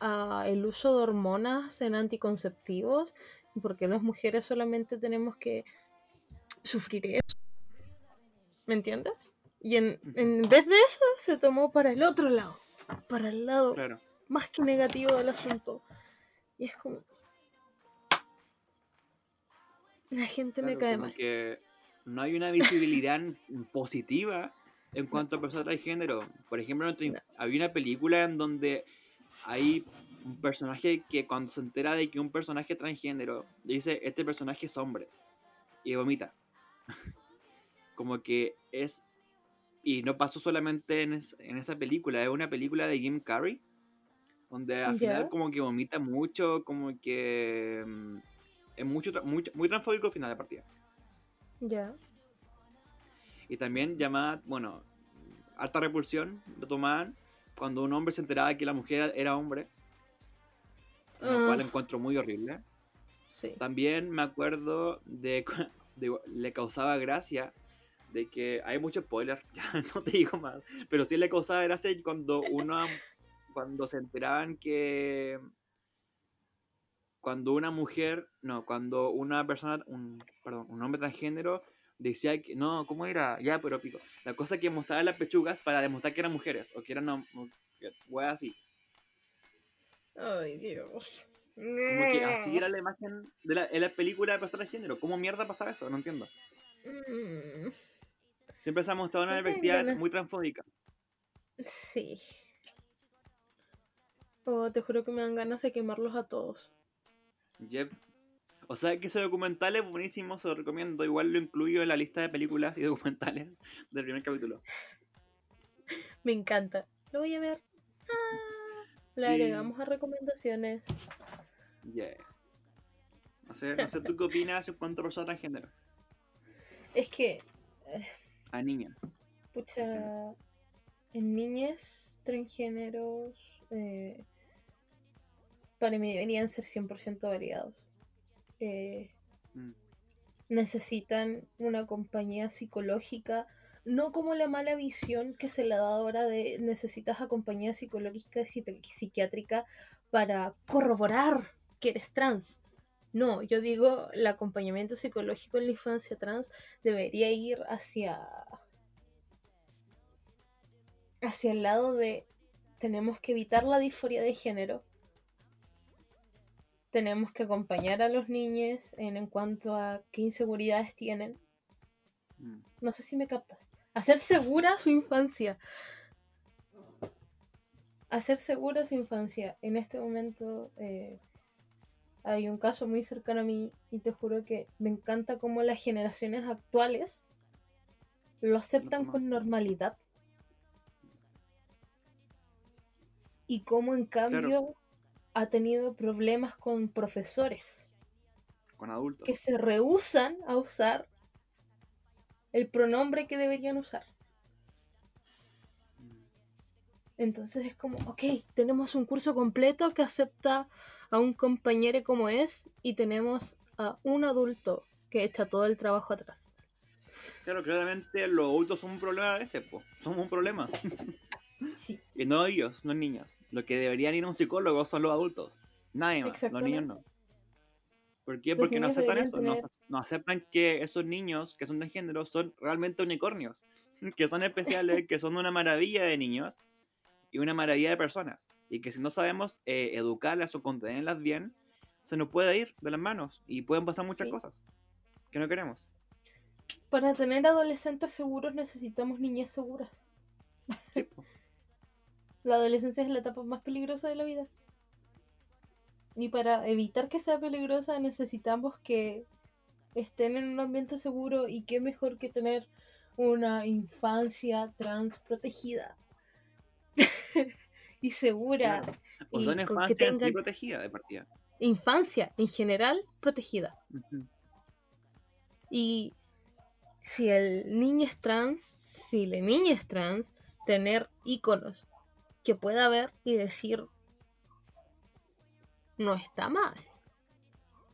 a el uso de hormonas en anticonceptivos, porque las mujeres solamente tenemos que sufrir eso. ¿Me entiendes? Y en, en vez de eso se tomó para el otro lado, para el lado Claro. más que negativo del asunto. Y es como... La gente me cae mal. que no hay una visibilidad positiva en cuanto a personas transgénero. Por ejemplo, No. había una película en donde hay un personaje que cuando se entera de que un personaje transgénero dice este personaje es hombre y vomita. como que es y no pasó solamente en, es- en esa película, es una película de Jim Carrey donde al final como que vomita mucho, como que mm, es mucho, mucho muy transfóbico al final de partida. Ya. Y también llamada, bueno, alta repulsión lo tomaban cuando un hombre se enteraba que la mujer era hombre, lo cual Ah, encuentro muy horrible. sí. También me acuerdo de, de- le causaba gracia de que hay mucho spoiler, ya no te digo más, pero sí le causaba gracia cuando uno cuando se enteraban que cuando una mujer, no, cuando una persona, un, perdón, un hombre transgénero decía que, no, ¿cómo era? Ya, pero pico. La cosa que mostraba las pechugas para demostrar que eran mujeres, o que eran, hom- o que- weas así. Ay, Dios. Como que así era la imagen de la, en la película de personas transgénero. ¿Cómo mierda pasaba eso? No entiendo. Mm, Siempre se ha mostrado una No perspectiva muy transfóbica. Sí. Oh, te juro que me dan ganas de quemarlos a todos. Yep. O sea que ese documental es buenísimo, se lo recomiendo. Igual lo incluyo en la lista de películas y documentales del primer capítulo. Me encanta. Lo voy a ver. Ah, le Sí. agregamos a recomendaciones. Yeah. No sé, no sé tú qué opinas en cuanto a personas transgénero. Es que, A niñas. pucha, en niñas transgéneros, eh, para mí deberían ser 100% variados. Eh, Mm. necesitan una compañía psicológica, no como la mala visión que se le da ahora de necesitas acompañía psicológica y psi- psiquiátrica para corroborar que eres trans. No, yo digo, el acompañamiento psicológico en la infancia trans debería ir hacia hacia el lado de tenemos que evitar la disforia de género. Tenemos que acompañar a los niños en, en cuanto a qué inseguridades tienen. Mm. No sé si me captas. Hacer segura su infancia. Hacer segura su infancia. En este momento eh, hay un caso muy cercano a mí y te juro que me encanta cómo las generaciones actuales lo aceptan con normalidad. Y cómo en cambio ha tenido problemas con profesores Con adultos. que se rehusan a usar el pronombre que deberían usar. Entonces es como, ok, tenemos un curso completo que acepta a un compañero como es y tenemos a un adulto que echa todo el trabajo atrás. Claro, claramente los adultos son un problema a veces, pues. Somos un problema. Sí. Y no ellos, no niños. Los que deberían ir a un psicólogo son los adultos. Nadie más, los niños no. ¿Por qué? Los Porque no aceptan eso. No, tener- no aceptan que esos niños que son de género son realmente unicornios. Que son especiales, que son una maravilla de niños y una maravilla de personas. Y que si no sabemos eh, educarlas o contenerlas bien, se nos puede ir de las manos y pueden pasar muchas Sí. cosas que no queremos. Para tener adolescentes seguros necesitamos niñas seguras. Sí. La adolescencia es la etapa más peligrosa de la vida. Y para evitar que sea peligrosa necesitamos que estén en un ambiente seguro y qué mejor que tener una infancia trans protegida y segura. Claro. O y son con que tengan- protegidas de partida. Infancia en general protegida. Y si el niño es trans, si la niña es trans, tener iconos que pueda ver y decir no está mal.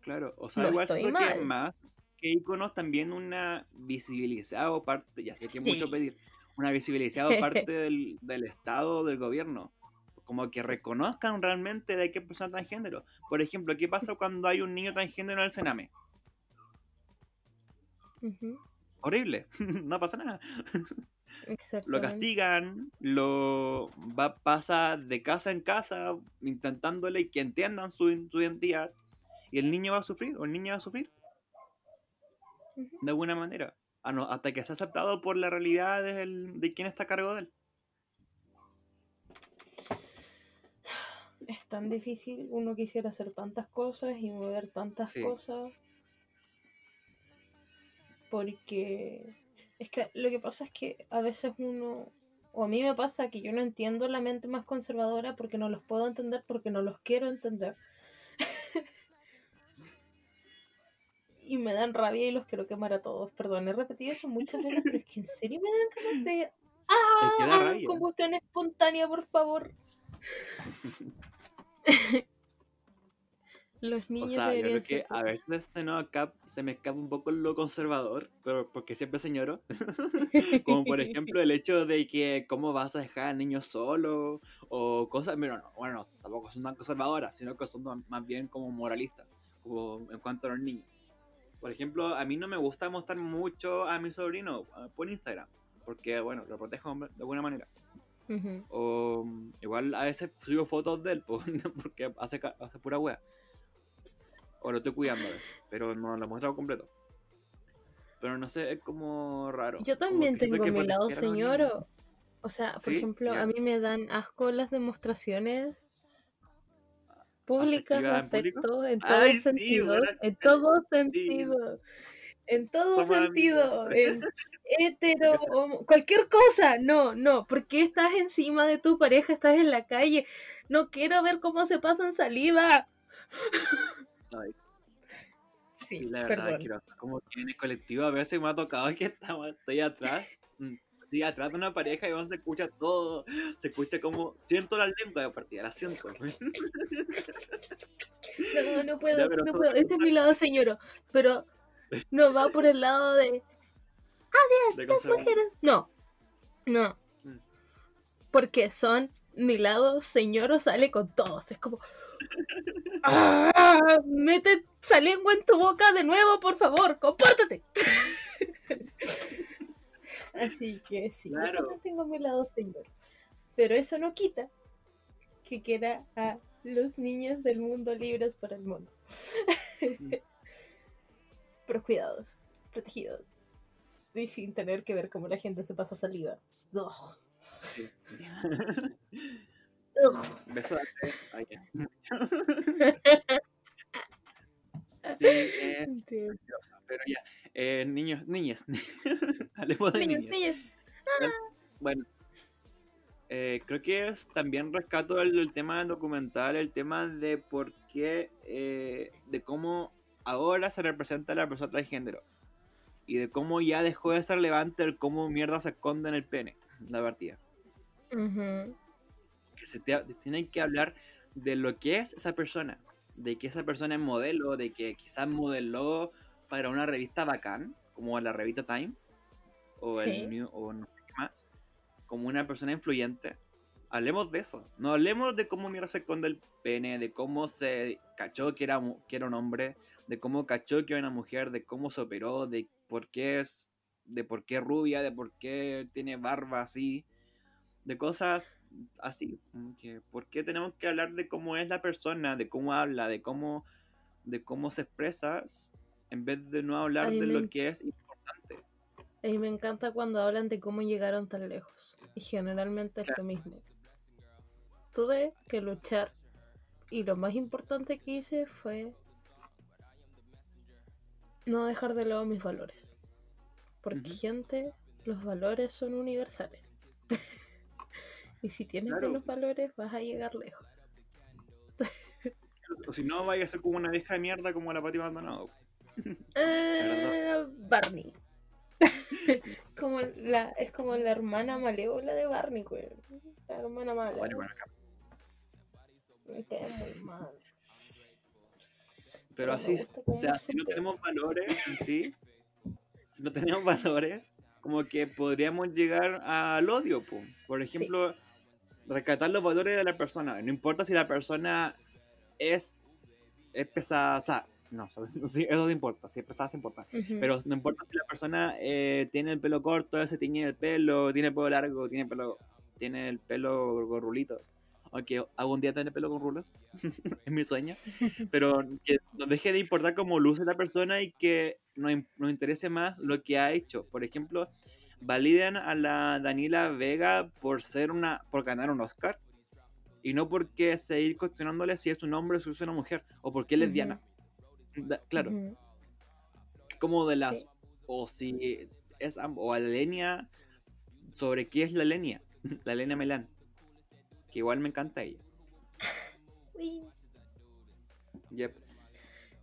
Claro, o sea, No igual que mal. más que iconos también una visibilizado parte, ya sé que es mucho pedir, una visibilizado parte del, del Estado, del gobierno. Como que reconozcan realmente de qué persona transgénero. Por ejemplo, ¿qué pasa cuando hay un niño transgénero en el Sename? Horrible, no pasa nada. Lo castigan, lo va, pasa de casa en casa intentándole que entiendan su, su identidad y el niño va a sufrir, o el niño va a sufrir. De alguna manera. Hasta que sea aceptado por la realidad de quien está a cargo de él. Es tan difícil, uno quisiera hacer tantas cosas y mover tantas Sí. cosas. Porque es que lo que pasa es que a veces uno, o a mí me pasa que yo no entiendo la mente más conservadora porque no los puedo entender, porque no los quiero entender. y me dan rabia y los quiero quemar a todos. Perdón, he repetido eso muchas veces, pero es que en serio me dan ganas de... ¡Ah! Combustión espontánea, por favor. Los O niños sea, yo creo que a veces se, acap- se me escapa un poco lo conservador, pero porque siempre señoro. Como por ejemplo el hecho de que cómo vas a dejar al niño solo o cosas, pero no, bueno, no, tampoco son tan conservadoras, sino que son más- bien como moralistas, como en cuanto a los niños. Por ejemplo, a mí no me gusta mostrar mucho a mi sobrino eh, por Instagram, porque bueno, lo protejo de alguna manera. Ujú. O mm, igual a veces subo fotos de él po, porque hace, hace pura wea. O lo estoy cuidando a veces, pero no lo muestro completo. Pero no sé, es como raro. Yo también tengo que mi lado señor. O, o sea, por Sí, ejemplo, a mí me dan asco las demostraciones públicas de afecto en todo Ay, sí, sentido. buena en todo sí. sentido. En todo Somos sentido. En hetero, homo- cualquier cosa. No, no. porque estás encima de tu pareja? Estás en la calle. No quiero ver cómo se pasan saliva. Sí, sí, la verdad, asqueroso. Como que en el colectivo a veces me ha tocado que estaba, estoy atrás. mm, Estoy atrás de una pareja y bueno, se escucha todo. Se escucha como. Siento la lengua de partida, la siento. No, no puedo, Ya, no puedo. Ese es mi lado señoro. Pero no va por el lado de de las conservador. mujeres. No, no. Mm. Porque son mi lado señoro sale con todos. Es como. ¡Ah! Mete esa lengua en tu boca de nuevo, por favor, compórtate. Así que sí, yo Claro. también tengo mi lado señor. Pero eso no quita que quiera a los niños del mundo libres para el mundo. Pero cuidados, protegidos. Y sin tener que ver cómo la gente se pasa saliva. Ugh. Beso de tres. Ay. Sí, es pero ya. Eh, niños, niñas. Hablemos de Niños, niñas. niños. Bueno, eh, creo que es, también rescato el, el tema del documental, el tema de por qué, eh, de cómo ahora se representa la persona transgénero. Y de cómo ya dejó de ser relevante el cómo mierda se esconde en el pene, la partida. Ujú. Que se te, tienen que hablar de lo que es esa persona, de que esa persona es modelo, de que quizás modeló para una revista bacán, como la revista Time, o, el New, o no sé qué más, como una persona influyente. Hablemos de eso. No hablemos de cómo mira se esconde el pene, de cómo se cachó que era, que era un hombre, de cómo cachó que era una mujer, de cómo se operó, de por qué es, de por qué rubia, de por qué tiene barba así, de cosas así. Que, ¿Por qué tenemos que hablar de cómo es la persona, de cómo habla, de cómo, de cómo se expresa, en vez de no hablar de lo que es importante? A mí me encanta cuando hablan de cómo llegaron tan lejos. Y generalmente es lo mismo. Tuve que luchar. Y lo más importante que hice fue no dejar de lado mis valores. Porque, gente, los valores son universales. y si tienes buenos valores, vas a llegar lejos. o si no, vaya a ser como una vieja de mierda como la Pati Maldonado. Eh, Barney. como la, es como la hermana malévola de Barney, güey. La hermana mala. Bueno, bueno, acá. Me quedé muy mal. Pero así, o sea, si no tenemos valores sí, si no tenemos valores, como que podríamos llegar al odio, po. por ejemplo, rescatar los valores de la persona. No importa si la persona es, es pesada, o sea, no, eso no importa, si es pesada se importa. Pero no importa si la persona eh, tiene el pelo corto, se tiñe el pelo, tiene el pelo largo, tiene pelo, tiene el pelo con rulitos. Aunque algún día tener pelo con rulos, es mi sueño. Pero que no deje de importar cómo luce la persona y que nos, nos interese más lo que ha hecho. Por ejemplo, validan a la Daniela Vega por ser una, por ganar un Oscar. Y no porque seguir cuestionándole si es un hombre o si es una mujer, o porque es lesbiana claro. Como de las. O si es. O a la Lenia. Sobre qué es la Lenia. La Lenia Melán. Que igual me encanta ella. Yep.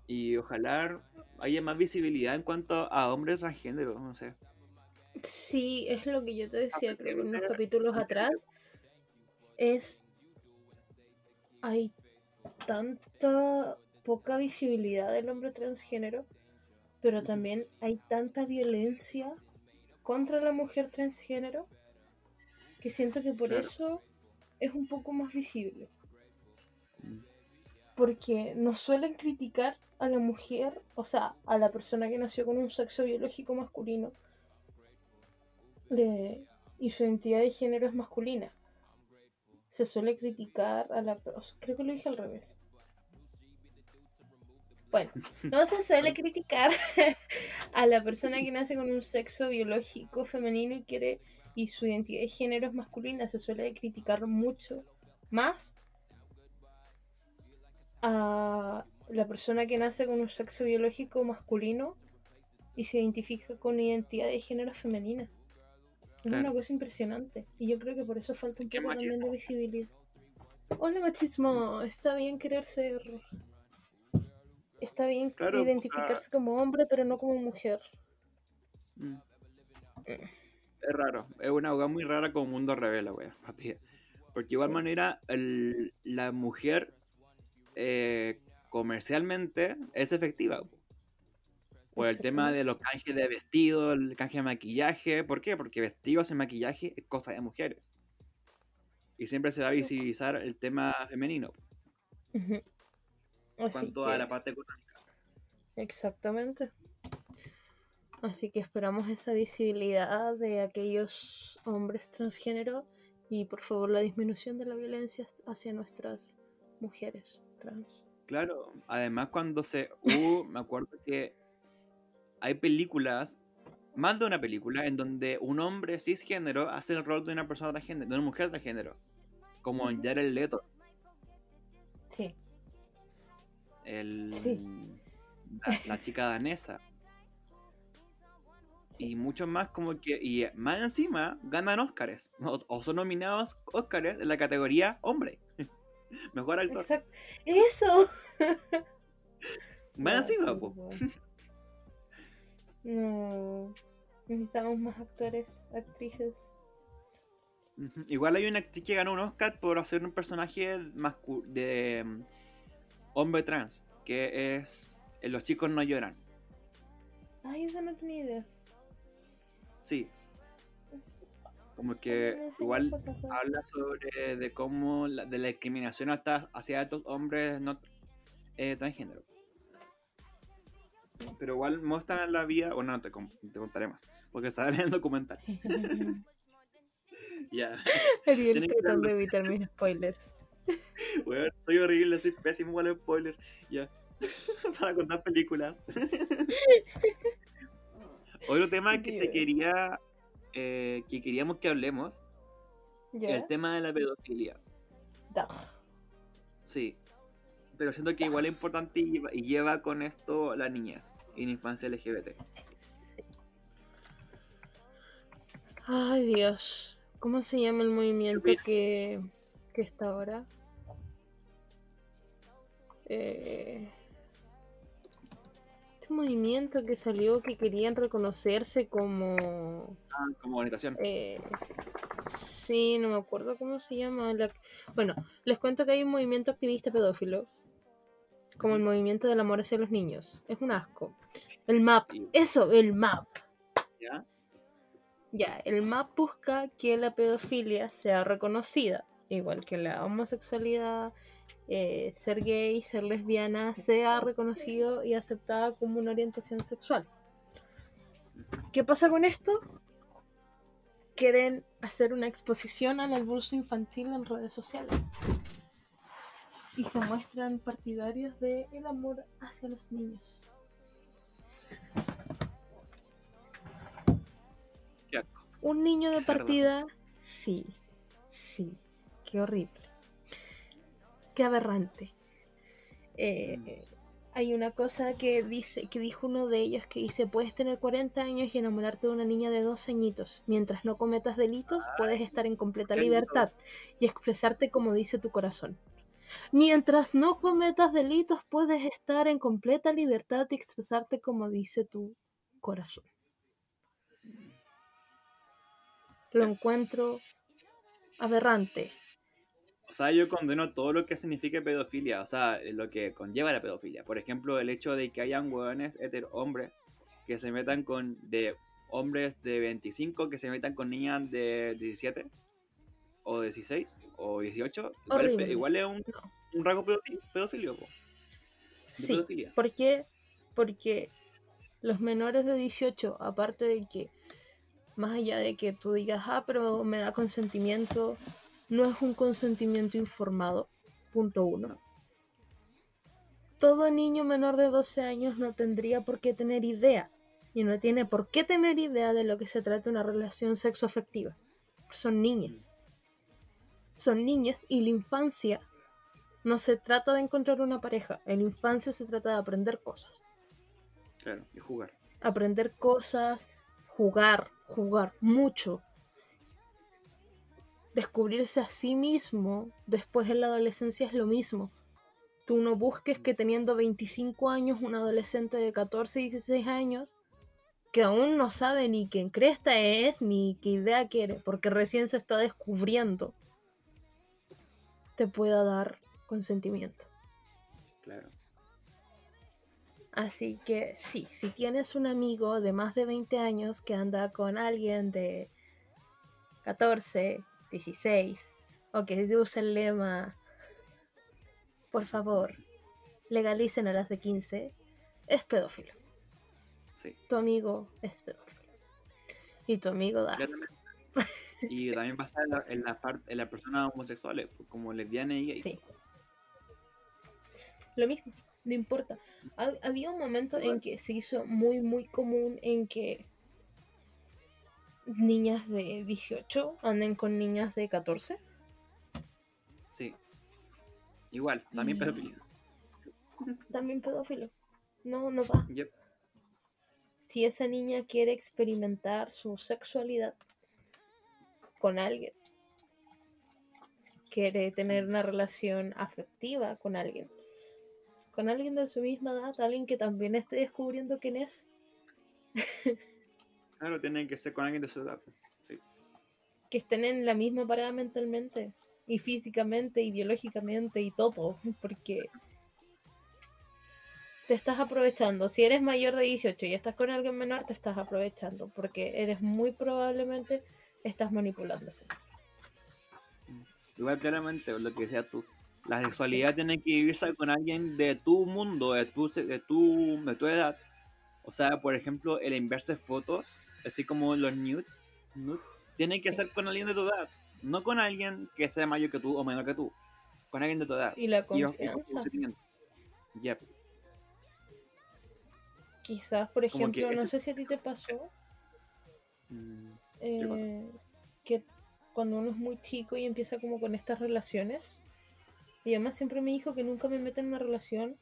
Y ojalá haya más visibilidad en cuanto a hombres transgénero, no sé. Sí, es lo que yo te decía, creo que en unos capítulos atrás. Es. Hay tanta poca visibilidad del hombre transgénero, pero también hay tanta violencia contra la mujer transgénero que siento que por eso es un poco más visible. Mm. Porque nos suelen criticar a la mujer, o sea, a la persona que nació con un sexo biológico masculino y su identidad de género es masculina. Se suele criticar a la... Creo que lo dije al revés. Bueno, no se suele criticar a la persona que nace con un sexo biológico femenino y quiere y su identidad de género es masculina, se suele criticar mucho más a la persona que nace con un sexo biológico masculino y se identifica con identidad de género femenina. Es una cosa impresionante. Y yo creo que por eso falta un poco también de visibilidad. Hola machismo, está bien querer ser Está bien identificarse como hombre, pero no como mujer. Mm. Mm. Es raro. Es una hogar muy rara como mundo revela, wey. Porque igual manera, la mujer eh, comercialmente es efectiva. Por el tema de los canjes de vestido, el canje de maquillaje. ¿Por qué? Porque vestidos y maquillaje es cosa de mujeres. Y siempre se va a visibilizar el tema femenino cuanto a la parte económica. Exactamente. Así que esperamos esa visibilidad de aquellos hombres transgénero y por favor la disminución de la violencia hacia nuestras mujeres trans. Claro, además cuando se... Uh, me acuerdo que hay películas, más de una película, en donde un hombre cisgénero hace el rol de una persona transgénero, de una mujer transgénero, como en Jared Leto. Sí el, la, chica danesa. Y muchos más como que, y más encima ganan Óscares, o, son nominados Óscares en la categoría hombre. Mejor actor. Eso. más encima, No. Necesitamos más actores, actrices. Igual hay una actriz que ganó un Oscar por hacer un personaje de mm, hombre trans, que es en Los chicos no lloran. Ay, eso no tenía idea. Sí, como que igual así. habla sobre de cómo la, de la discriminación hasta hacia estos hombres no eh, transgénero. Pero igual muestran la vida, bueno, no te, te contaré más, porque sale en el documental. Ya, Ariel tratando de evitar mis spoilers. weón, soy horrible, soy pésimo con el spoiler. Ya, para contar películas. Otro tema que te quería, eh, que queríamos que hablemos, ¿Ya? el tema de la pedofilia. Da. Sí. Pero siento que igual es importante y lleva, y lleva con esto la niñez y la infancia LGBT. Ay, Dios. ¿Cómo se llama el movimiento que, que está ahora? Eh, este movimiento que salió que querían reconocerse como... Ah, como orientación. eh, sí, no me acuerdo cómo se llama. la- Bueno, les cuento que hay un movimiento activista pedófilo. Como el movimiento del amor hacia los niños. Es un asco. El MAP. Eso, el MAP. ¿Ya? Ya, el MAP busca que la pedofilia sea reconocida, igual que la homosexualidad, eh, ser gay, ser lesbiana, sea reconocido y aceptada como una orientación sexual. ¿Qué pasa con esto? Quieren hacer una exposición al abuso infantil en redes sociales. Y se muestran partidarios del amor hacia los niños. Qué asco. Un niño de Qué cerdo. partida, sí, sí, qué horrible, qué aberrante. Eh, Mm. Hay una cosa que dice, que dijo uno de ellos que dice, puedes tener 40 años y enamorarte de una niña de 12 añitos. Mientras no cometas delitos, puedes estar en completa libertad y expresarte como dice tu corazón. Mientras no cometas delitos, puedes estar en completa libertad y expresarte como dice tu corazón. Lo encuentro aberrante. O sea, yo condeno todo lo que signifique pedofilia, o sea, lo que conlleva la pedofilia. Por ejemplo, el hecho de que hayan hueones hetero hombres que se metan con. de hombres de 25 que se metan con niñas de 17 o 16 o 18. Igual, es un, un rasgo pedofilio, po, Sí, pedofilia. ¿por qué? Porque los menores de 18, aparte de que, más allá de que tú digas, ah, pero me da consentimiento, no es un consentimiento informado, punto uno. No. Todo niño menor de 12 años no tendría por qué tener idea, y no tiene por qué tener idea de lo que se trata una relación sexoafectiva. Son niñas. Son niñas y la infancia no se trata de encontrar una pareja, en la infancia se trata de aprender cosas. Claro, y jugar. Aprender cosas, jugar, jugar mucho. Descubrirse a sí mismo después en la adolescencia es lo mismo. Tú no busques que teniendo 25 años un adolescente de 14, 16 años que aún no sabe ni quién cresta es ni qué idea quiere, porque recién se está descubriendo, te pueda dar consentimiento. Claro. Así que sí, si tienes un amigo de más de 20 años que anda con alguien de 14, 16, o que usa el lema, por favor, legalicen a las de 15, es pedófilo. Sí. Tu amigo es pedófilo. Y tu amigo da. asco. Y también pasa en la, en la, part- en las personas homosexuales, pues, como lesbianas y gays. Sí. Lo mismo, no importa. Ha- había un momento en que se hizo muy, muy común en que niñas de 18 anden con niñas de 14. Sí. Igual, también Y- pedofilia. También pedófilo. No, no va. Yep. Si esa niña quiere experimentar su sexualidad con alguien, quiere tener una relación afectiva con alguien, con alguien de su misma edad, alguien que también esté descubriendo quién es, Claro, tiene que ser con alguien de su edad. Sí. que estén en la misma parada mentalmente y físicamente y biológicamente y todo, porque te estás aprovechando. Si eres mayor de 18 y estás con alguien menor, te estás aprovechando, porque eres muy probablemente estás manipulándose. Igual claramente, lo que decías tú, la sexualidad tiene que vivirse con alguien de tu mundo, de tu, de tu, de tu edad. O sea, por ejemplo, el enviarse fotos, así como los nudes, nudes tiene que ser con alguien de tu edad, no con alguien que sea mayor que tú o menor que tú, con alguien de tu edad. Y la confianza. Yep. Quizás, por ejemplo, no sé si a ti te pasó Mm, eh, que cuando uno es muy chico y empieza como con estas relaciones, y además siempre me dijo que nunca me mete en una relación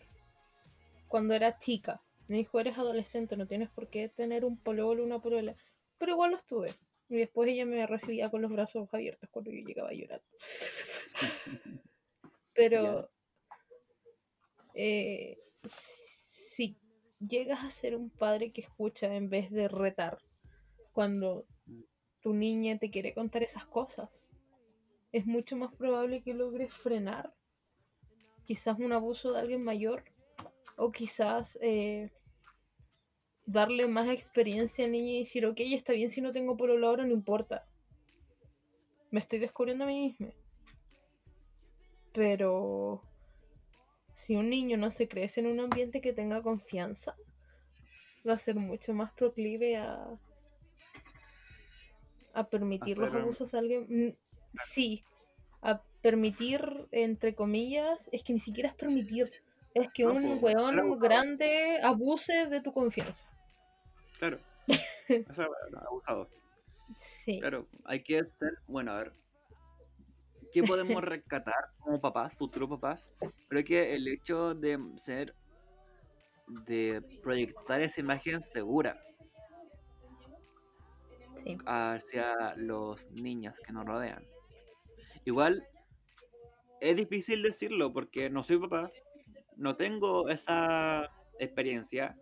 cuando era chica. Me dijo, eres adolescente, no tienes por qué tener un pololo, una polola. Pero igual lo estuve. Y después ella me recibía con los brazos abiertos cuando yo llegaba a llorar. Pero eh, si llegas a ser un padre que escucha en vez de retar cuando tu niña te quiere contar esas cosas, es mucho más probable que logres frenar quizás un abuso de alguien mayor o quizás eh, darle más experiencia al niño y decir, ok, está bien si no tengo por ahora, no importa. Me estoy descubriendo a mí misma. Pero si un niño no se crece en un ambiente que tenga confianza, va a ser mucho más proclive a, a permitir los abusos de alguien. Mm, Sí, a permitir, entre comillas, es que ni siquiera es permitir, es que No, un ser weón grande abuse de tu confianza. Claro. Eso es abusado. Sí. Claro, hay que ser, bueno, a ver, ¿qué podemos rescatar como papás, futuros papás? Creo que el hecho de ser, de proyectar esa imagen segura sí. hacia los niños que nos rodean. Igual, es difícil decirlo porque no soy papá, no tengo esa experiencia.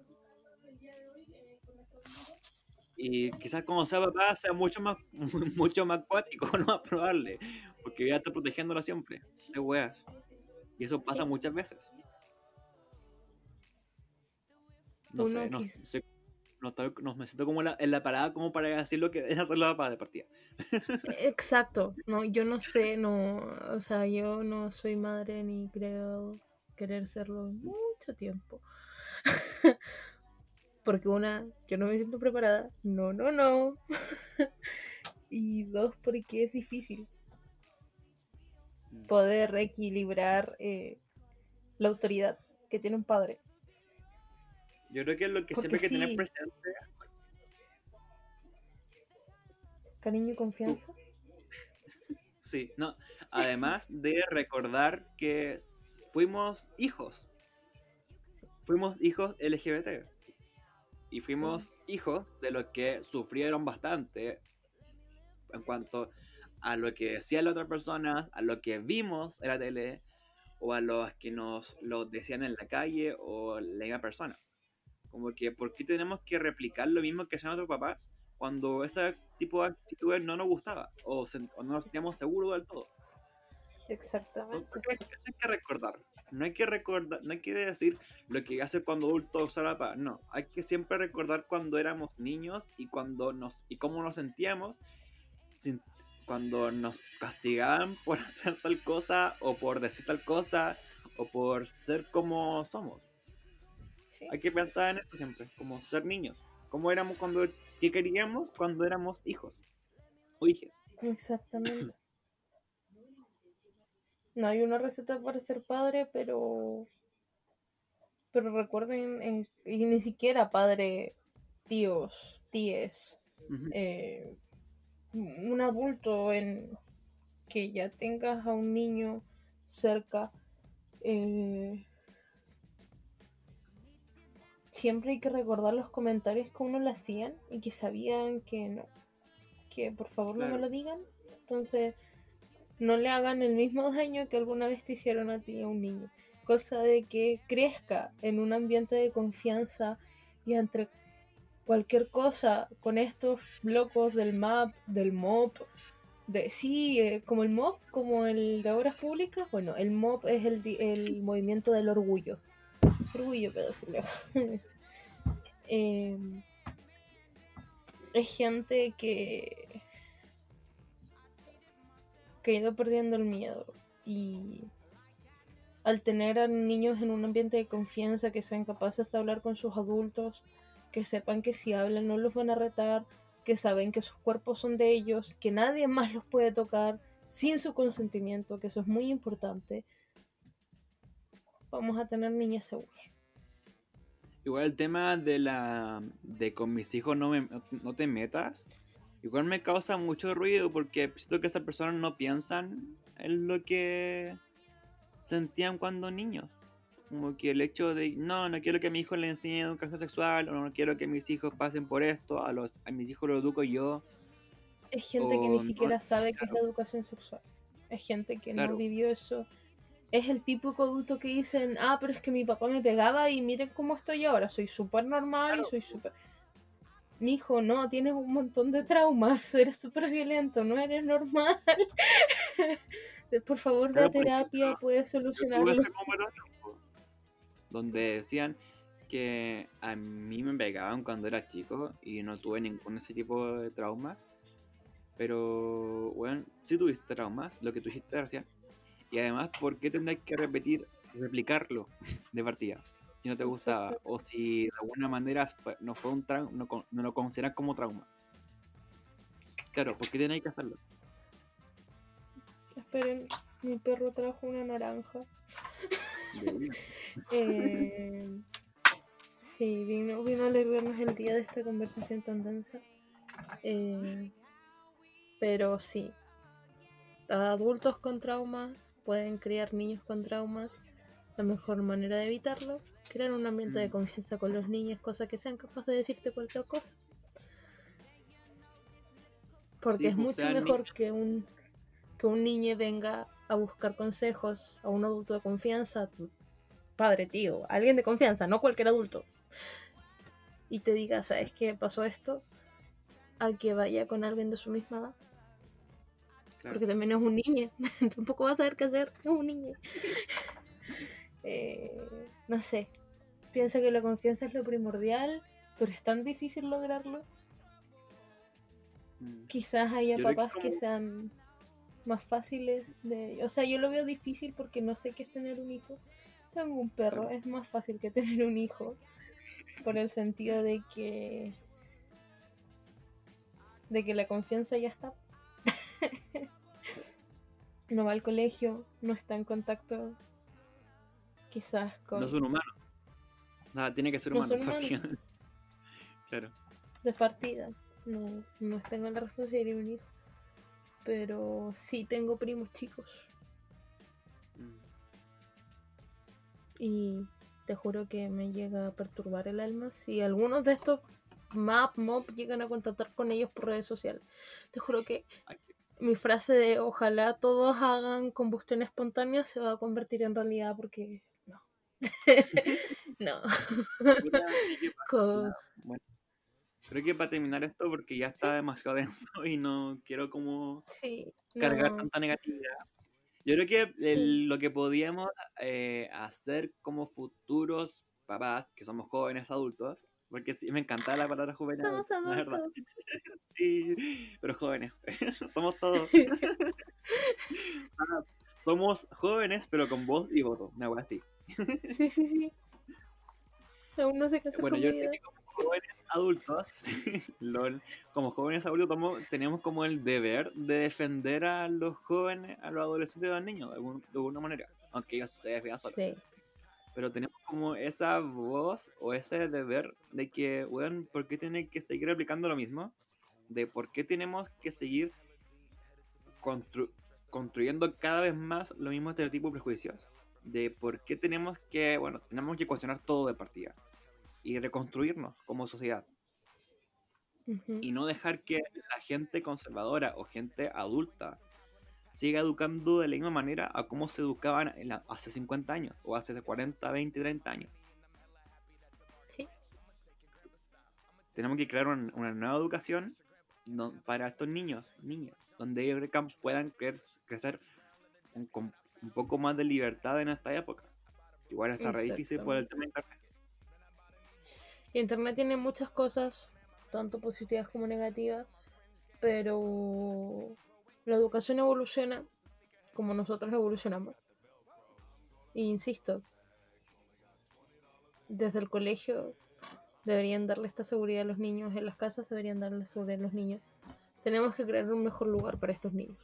Y quizás como sea papá sea mucho más mucho más cuático, no más probable. Porque voy a estar protegiéndola siempre. De weas. Y eso pasa Sí. muchas veces. No Uno sé, no, quis- sé- no, estoy- no me siento como la- en la parada como para decir lo que deben hacer los papás de partida. Exacto. No, yo no sé, no, o sea, yo no soy madre ni creo querer serlo en mucho tiempo. Porque una, yo no me siento preparada. No, no, no. y dos, porque es difícil Mm. poder equilibrar eh, la autoridad que tiene un padre. Yo creo que es lo que Porque siempre hay que tener presente. Cariño y confianza. Sí, no. Además de recordar que fuimos hijos. Fuimos hijos LGBT. Y fuimos hijos de los que sufrieron bastante en cuanto a lo que decía la otra persona, a lo que vimos en la tele, o a los que nos lo decían en la calle o leían personas. Como que, ¿por qué tenemos que replicar lo mismo que hacían otros papás cuando ese tipo de actitudes no nos gustaba o, se- o no nos sentíamos seguros del todo? Exactamente. Hay, hay que recordar. No hay que recordar, no hay que decir lo que hace cuando adulto usar la paz. No, hay que siempre recordar cuando éramos niños y cuando nos y cómo nos sentíamos sin- cuando nos castigaban por hacer tal cosa o por decir tal cosa o por ser como somos. Sí. Hay que pensar en eso siempre, como ser niños. Como éramos cuando qué queríamos cuando éramos hijos o hijas. Exactamente. No hay una receta para ser padre, pero. Pero recuerden, en- y ni siquiera padre, tíos, tíes, eh, un adulto en que ya tengas a un niño cerca. eh, siempre hay que recordar los comentarios que uno le hacían y que sabían que no, que por favor no me lo digan. Entonces, no le hagan el mismo daño que alguna vez te hicieron a ti a un niño. Cosa de que crezca en un ambiente de confianza y entre cualquier cosa con estos locos del MAP, del MOP, De, sí, eh, como el MOB, como el de obras públicas. Bueno, el MOB es el, el movimiento del orgullo. Orgullo pedófilo. Em, es gente que, que ha ido perdiendo el miedo. Y al tener a niños en un ambiente de confianza, que sean capaces de hablar con sus adultos, que sepan que si hablan no los van a retar, que saben que sus cuerpos son de ellos, que nadie más los puede tocar sin su consentimiento, que eso es muy importante, vamos a tener niñas seguras. Igual el tema de la de con mis hijos no, me, no te metas, igual me causa mucho ruido porque siento que esas personas no piensan en lo que sentían cuando niños. Como que el hecho de, no, no quiero que a mi hijo le enseñe educación sexual, o no quiero que mis hijos pasen por esto, a, los, a mis hijos lo educo yo. Es gente que ni no, siquiera sabe qué es la educación sexual. Es gente que Claro. no vivió eso. Es el típico adulto que dicen, ah, pero es que mi papá me pegaba y miren cómo estoy ahora, soy súper normal Claro. y soy súper... Mi hijo, no, tienes un montón de traumas, eres súper violento, no eres normal. Por favor, ve Claro, a por terapia, puedes Yo tuve solucionarlo. donde decían que a mí me pegaban cuando era chico y no tuve ningún ese tipo de traumas. Pero, bueno, sí tuviste traumas, lo que tú dijiste recién. Y además, ¿por qué tendrás que repetir, replicarlo de partida? Si no te gustaba, o si de alguna manera no fue un trauma, no, lo consideras como trauma. Claro, ¿por qué tenéis que hacerlo? Esperen, mi perro trajo una naranja. Eh, sí, vino, vino a alegrarnos el día de esta conversación tan densa. Eh, pero sí, adultos con traumas pueden criar niños con traumas. La mejor manera de evitarlo, crear un ambiente de Mm. confianza con los niños, cosa que sean capaces de decirte cualquier cosa. Porque Sí, es mucho mejor que un, que un niño venga a buscar consejos a un adulto de confianza, tu padre, tío, alguien de confianza, no cualquier adulto, y te diga, ¿sabes qué pasó esto? A que vaya con alguien de su misma edad. Claro. Porque también es un niño, tampoco va a saber qué hacer, es un niño. Eh, no sé, pienso que la confianza es lo primordial, pero es tan difícil lograrlo. Mm. Quizás haya Yo creo que papás que sean más fáciles de... O sea, yo lo veo difícil porque no sé qué es tener un hijo. Tengo un perro, Claro. es más fácil que tener un hijo. Por el sentido de que... De que la confianza ya está. No va al colegio, no está en contacto quizás con... No es un humano. Nada, tiene que ser No humano. partida. claro. de partida. No, no tengo la responsabilidad de un hijo. Pero sí tengo primos chicos. Mm. Y te juro que me llega a perturbar el alma si algunos de estos map mob llegan a contactar con ellos por redes sociales. Te juro que Ay, mi frase de ojalá todos hagan combustión espontánea se va a convertir en realidad porque no. no. que Bueno, creo que para terminar esto, porque ya está demasiado denso y no quiero como Sí. cargar no. tanta negatividad. Yo creo que el- lo que podíamos eh, hacer como futuros papás, que somos jóvenes adultos, porque sí, me encanta la palabra joven Somos adulto, la verdad. adultos. Sí, pero jóvenes, somos todos. Ah, somos jóvenes, pero con voz y voto, una cosa así. Sí, sí, sí. Aún no sé qué hacer Bueno, yo creo que como jóvenes adultos, sí, lol, como jóvenes adultos tomo- tenemos como el deber de defender a los jóvenes, a los adolescentes y a los niños, de, algún- de alguna manera, aunque ellos se vean solos. Sí. Pero tenemos como esa voz o ese deber de que, weón, ¿por qué tienen que seguir aplicando lo mismo? De por qué tenemos que seguir constru- construyendo cada vez más los mismos estereotipos y prejuicios. De por qué tenemos que, bueno, tenemos que cuestionar todo de partida. Y reconstruirnos como sociedad. Ujú. Y no dejar que la gente conservadora o gente adulta siga educando de la misma manera a cómo se educaban en la- hace 50 años. O hace 40, 20, 30 años. Sí. tenemos que crear un- una nueva educación no- para estos niños, niñas, donde ellos puedan cre- crecer un- con un poco más de libertad en esta época. Igual está re difícil por el tema de internet. Internet tiene muchas cosas, tanto positivas como negativas, pero la educación evoluciona como nosotros evolucionamos. E insisto, desde el colegio deberían darle esta seguridad a los niños, en las casas deberían darle seguridad a los niños. Tenemos que crear un mejor lugar para estos niños.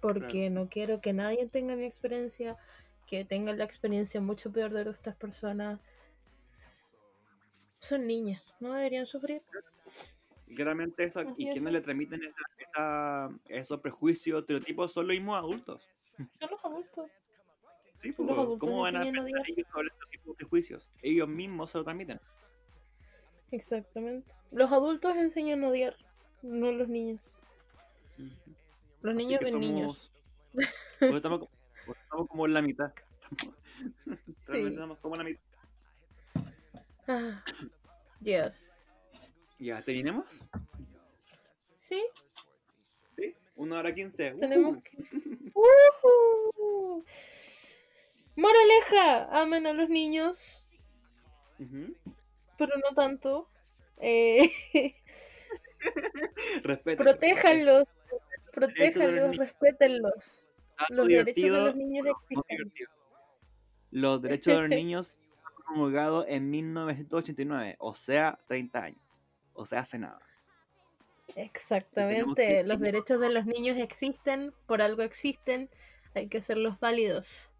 Porque no quiero que nadie tenga mi experiencia, que tengan la experiencia mucho peor de estas personas. Son niñas, no deberían sufrir. Claramente eso, Así y es. quienes le transmiten esa, esa- esos prejuicios, estereotipos, son los mismos adultos. Son los adultos. Sí, Los pues, adultos ¿cómo van a pensar ellos sobre este tipo de prejuicios? Ellos mismos se lo transmiten. Exactamente. Los adultos enseñan a odiar, no los niños. Los Así niños ven niños. somos- pues estamos, como- pues estamos como en la mitad. Estamos- realmente estamos como en la mitad. Ah, Dios. Ya, ¿terminemos? Sí, ¿Sí? Una hora quince. tenemos que. ¡Ujú! Moraleja, amen a los niños, pero no tanto. Eh, Respeta. protéjanlos, protéjanlos, respétenlos. Los derechos de los niños. Los derechos de los niños promulgados en 1989, o sea, 30 años. O sea, hace nada. Exactamente, los derechos de los niños existen, por algo existen, hay que hacerlos válidos.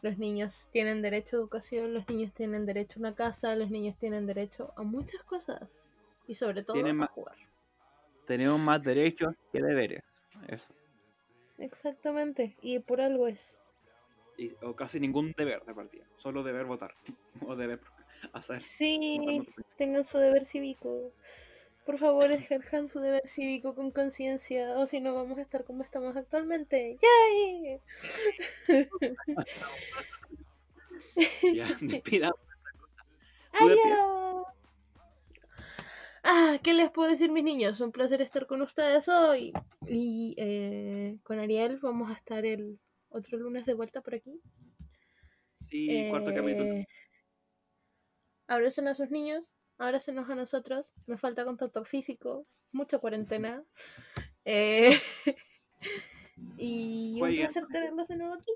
Los niños tienen derecho a educación, los niños tienen derecho a una casa, los niños tienen derecho a muchas cosas y sobre todo Tienen a jugar. Tenemos más derechos que deberes. Eso. Exactamente, y por algo es. Y- o casi ningún deber de partida. Solo deber votar. O deber hacer. Sí, tengan su deber cívico. Por favor, ejerjan su deber cívico con conciencia, o si no vamos a estar como estamos actualmente. ¡Yay! Ya, despidamos. ¡Adiós! Ah, ¿qué les puedo decir, mis niños? Un placer estar con ustedes hoy. Y eh, con Ariel vamos a estar el otro lunes de vuelta por aquí. Sí, cuarto capítulo. Abracen a sus niños, abrácenos a nosotros. Me falta contacto físico, mucha cuarentena. Eh, y un placer tenerlos de nuevo aquí.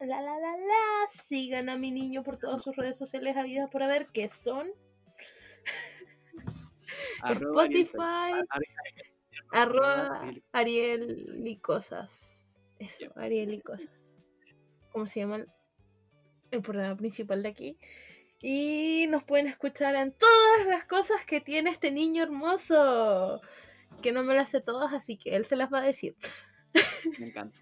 La la la la. Sigan a mi niño por todas sus redes sociales habidas por haber, que son Arroba Spotify, arroba Ariel. Y cosas. Eso, Ariel y cosas. ¿Cómo se llama el programa principal de aquí? Y nos pueden escuchar en todas las cosas que tiene este niño hermoso. Que no me las sé todas, así que él se las va a decir. Me encanta.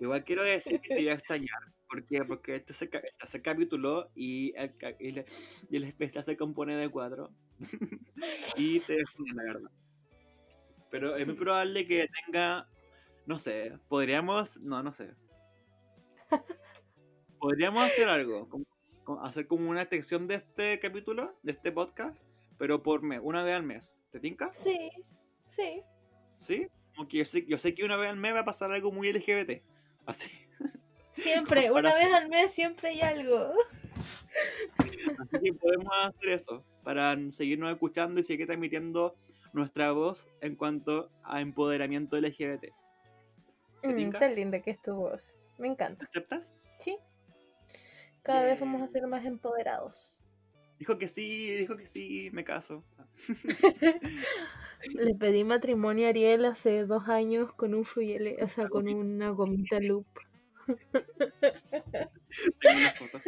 Igual quiero decir que te voy a extrañar. ¿Por qué? Porque este se, este se capituló y el, y el especial se compone de cuatro. y te extraño, la verdad. Pero es muy probable que tenga, no sé, podríamos, no, no sé. Podríamos hacer algo, como- hacer como una extensión de este capítulo, de este podcast, pero por mes, una vez al mes. ¿Te tinca? Sí, sí. ¿Sí? Como que yo sé, yo sé que una vez al mes va a pasar algo muy LGBT. Así. Siempre, una vez al mes siempre hay algo. Así que podemos hacer eso para seguirnos escuchando y seguir transmitiendo nuestra voz en cuanto a empoderamiento LGBT. ¿Te Mm, tan linda que es tu voz. Me encanta. ¿Aceptas? Sí. Cada vez vamos a Bien. ser más empoderados. Dijo que sí, dijo que sí, me caso. Le pedí matrimonio a Ariel hace dos años con un fluyele, o sea, con una gomita loop. Tengo unas fotos.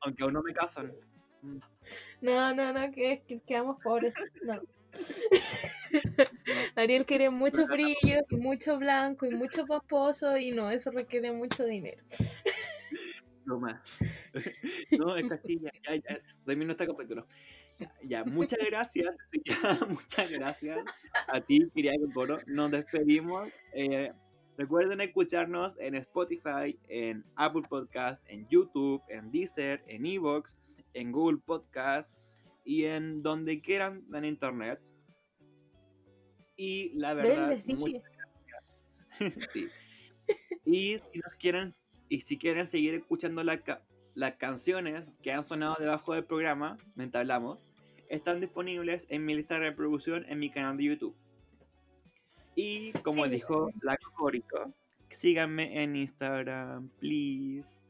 Aunque aún no me casan. No, no, no, que, que quedamos pobres. No. No. Ariel quiere mucho brillo y mucho blanco y mucho paposo y no, eso requiere mucho dinero. No más. No, es Castilla. Ya, ya, termino este capítulo. Ya, ya, muchas gracias. Ya, muchas gracias a ti, querida Coro. Nos despedimos. Eh, recuerden escucharnos en Spotify, en Apple Podcast, en YouTube, en Deezer, en Evox, en Google Podcast. y en donde quieran en internet. Y la verdad, muchas gracias. sí. Y si nos quieren, y si quieren seguir escuchando la ca- las canciones que han sonado debajo del programa, mientras hablamos, están disponibles en mi lista de reproducción en mi canal de YouTube. Y como Sí. dijo la Corico, síganme en Instagram, please.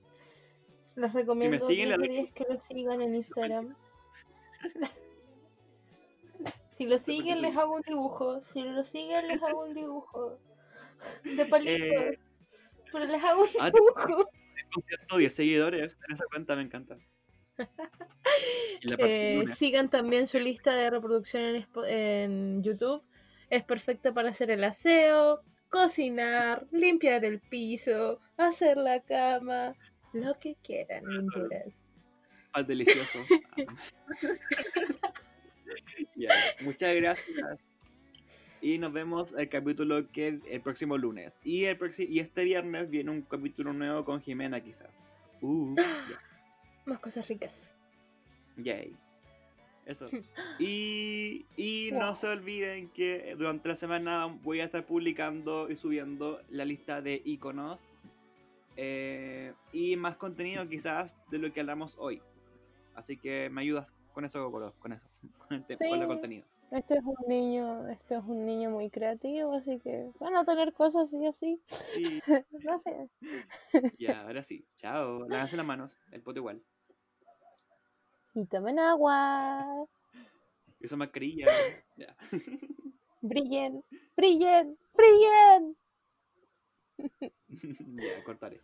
Les recomiendo siguen, le 10 doy días que lo sigan en Instagram. si lo siguen, les hago un dibujo. Si lo siguen, les hago un dibujo. De palitos. Eh, Pero les hago un ah, dibujo. Tengo 110 seguidores en esa cuenta, me encanta. Eh, sigan también su lista de reproducción en YouTube. Es perfecta para hacer el aseo, cocinar, limpiar el piso, hacer la cama, lo que quieran, linduras. al delicioso. Muchas gracias. Y nos vemos el capítulo que el próximo lunes. Y el próximo y este viernes viene un capítulo nuevo con Jimena quizás. Uh, Más cosas ricas. yay. Eso. Y, y no se olviden que durante la semana voy a estar publicando y subiendo la lista de iconos eh, y más contenido quizás de lo que hablamos hoy. Así que me ayudas con eso, con eso, con el, tema, con el Sí. contenido. Este es un niño, este es un niño muy creativo, así que van a tener cosas y así. Sí, No sé. ya, ahora sí. Chao. Lávense las manos, el pote igual. Y tomen agua. Esa mascarilla. Ya. Brillen, brillen, brillen. ya, cortaré.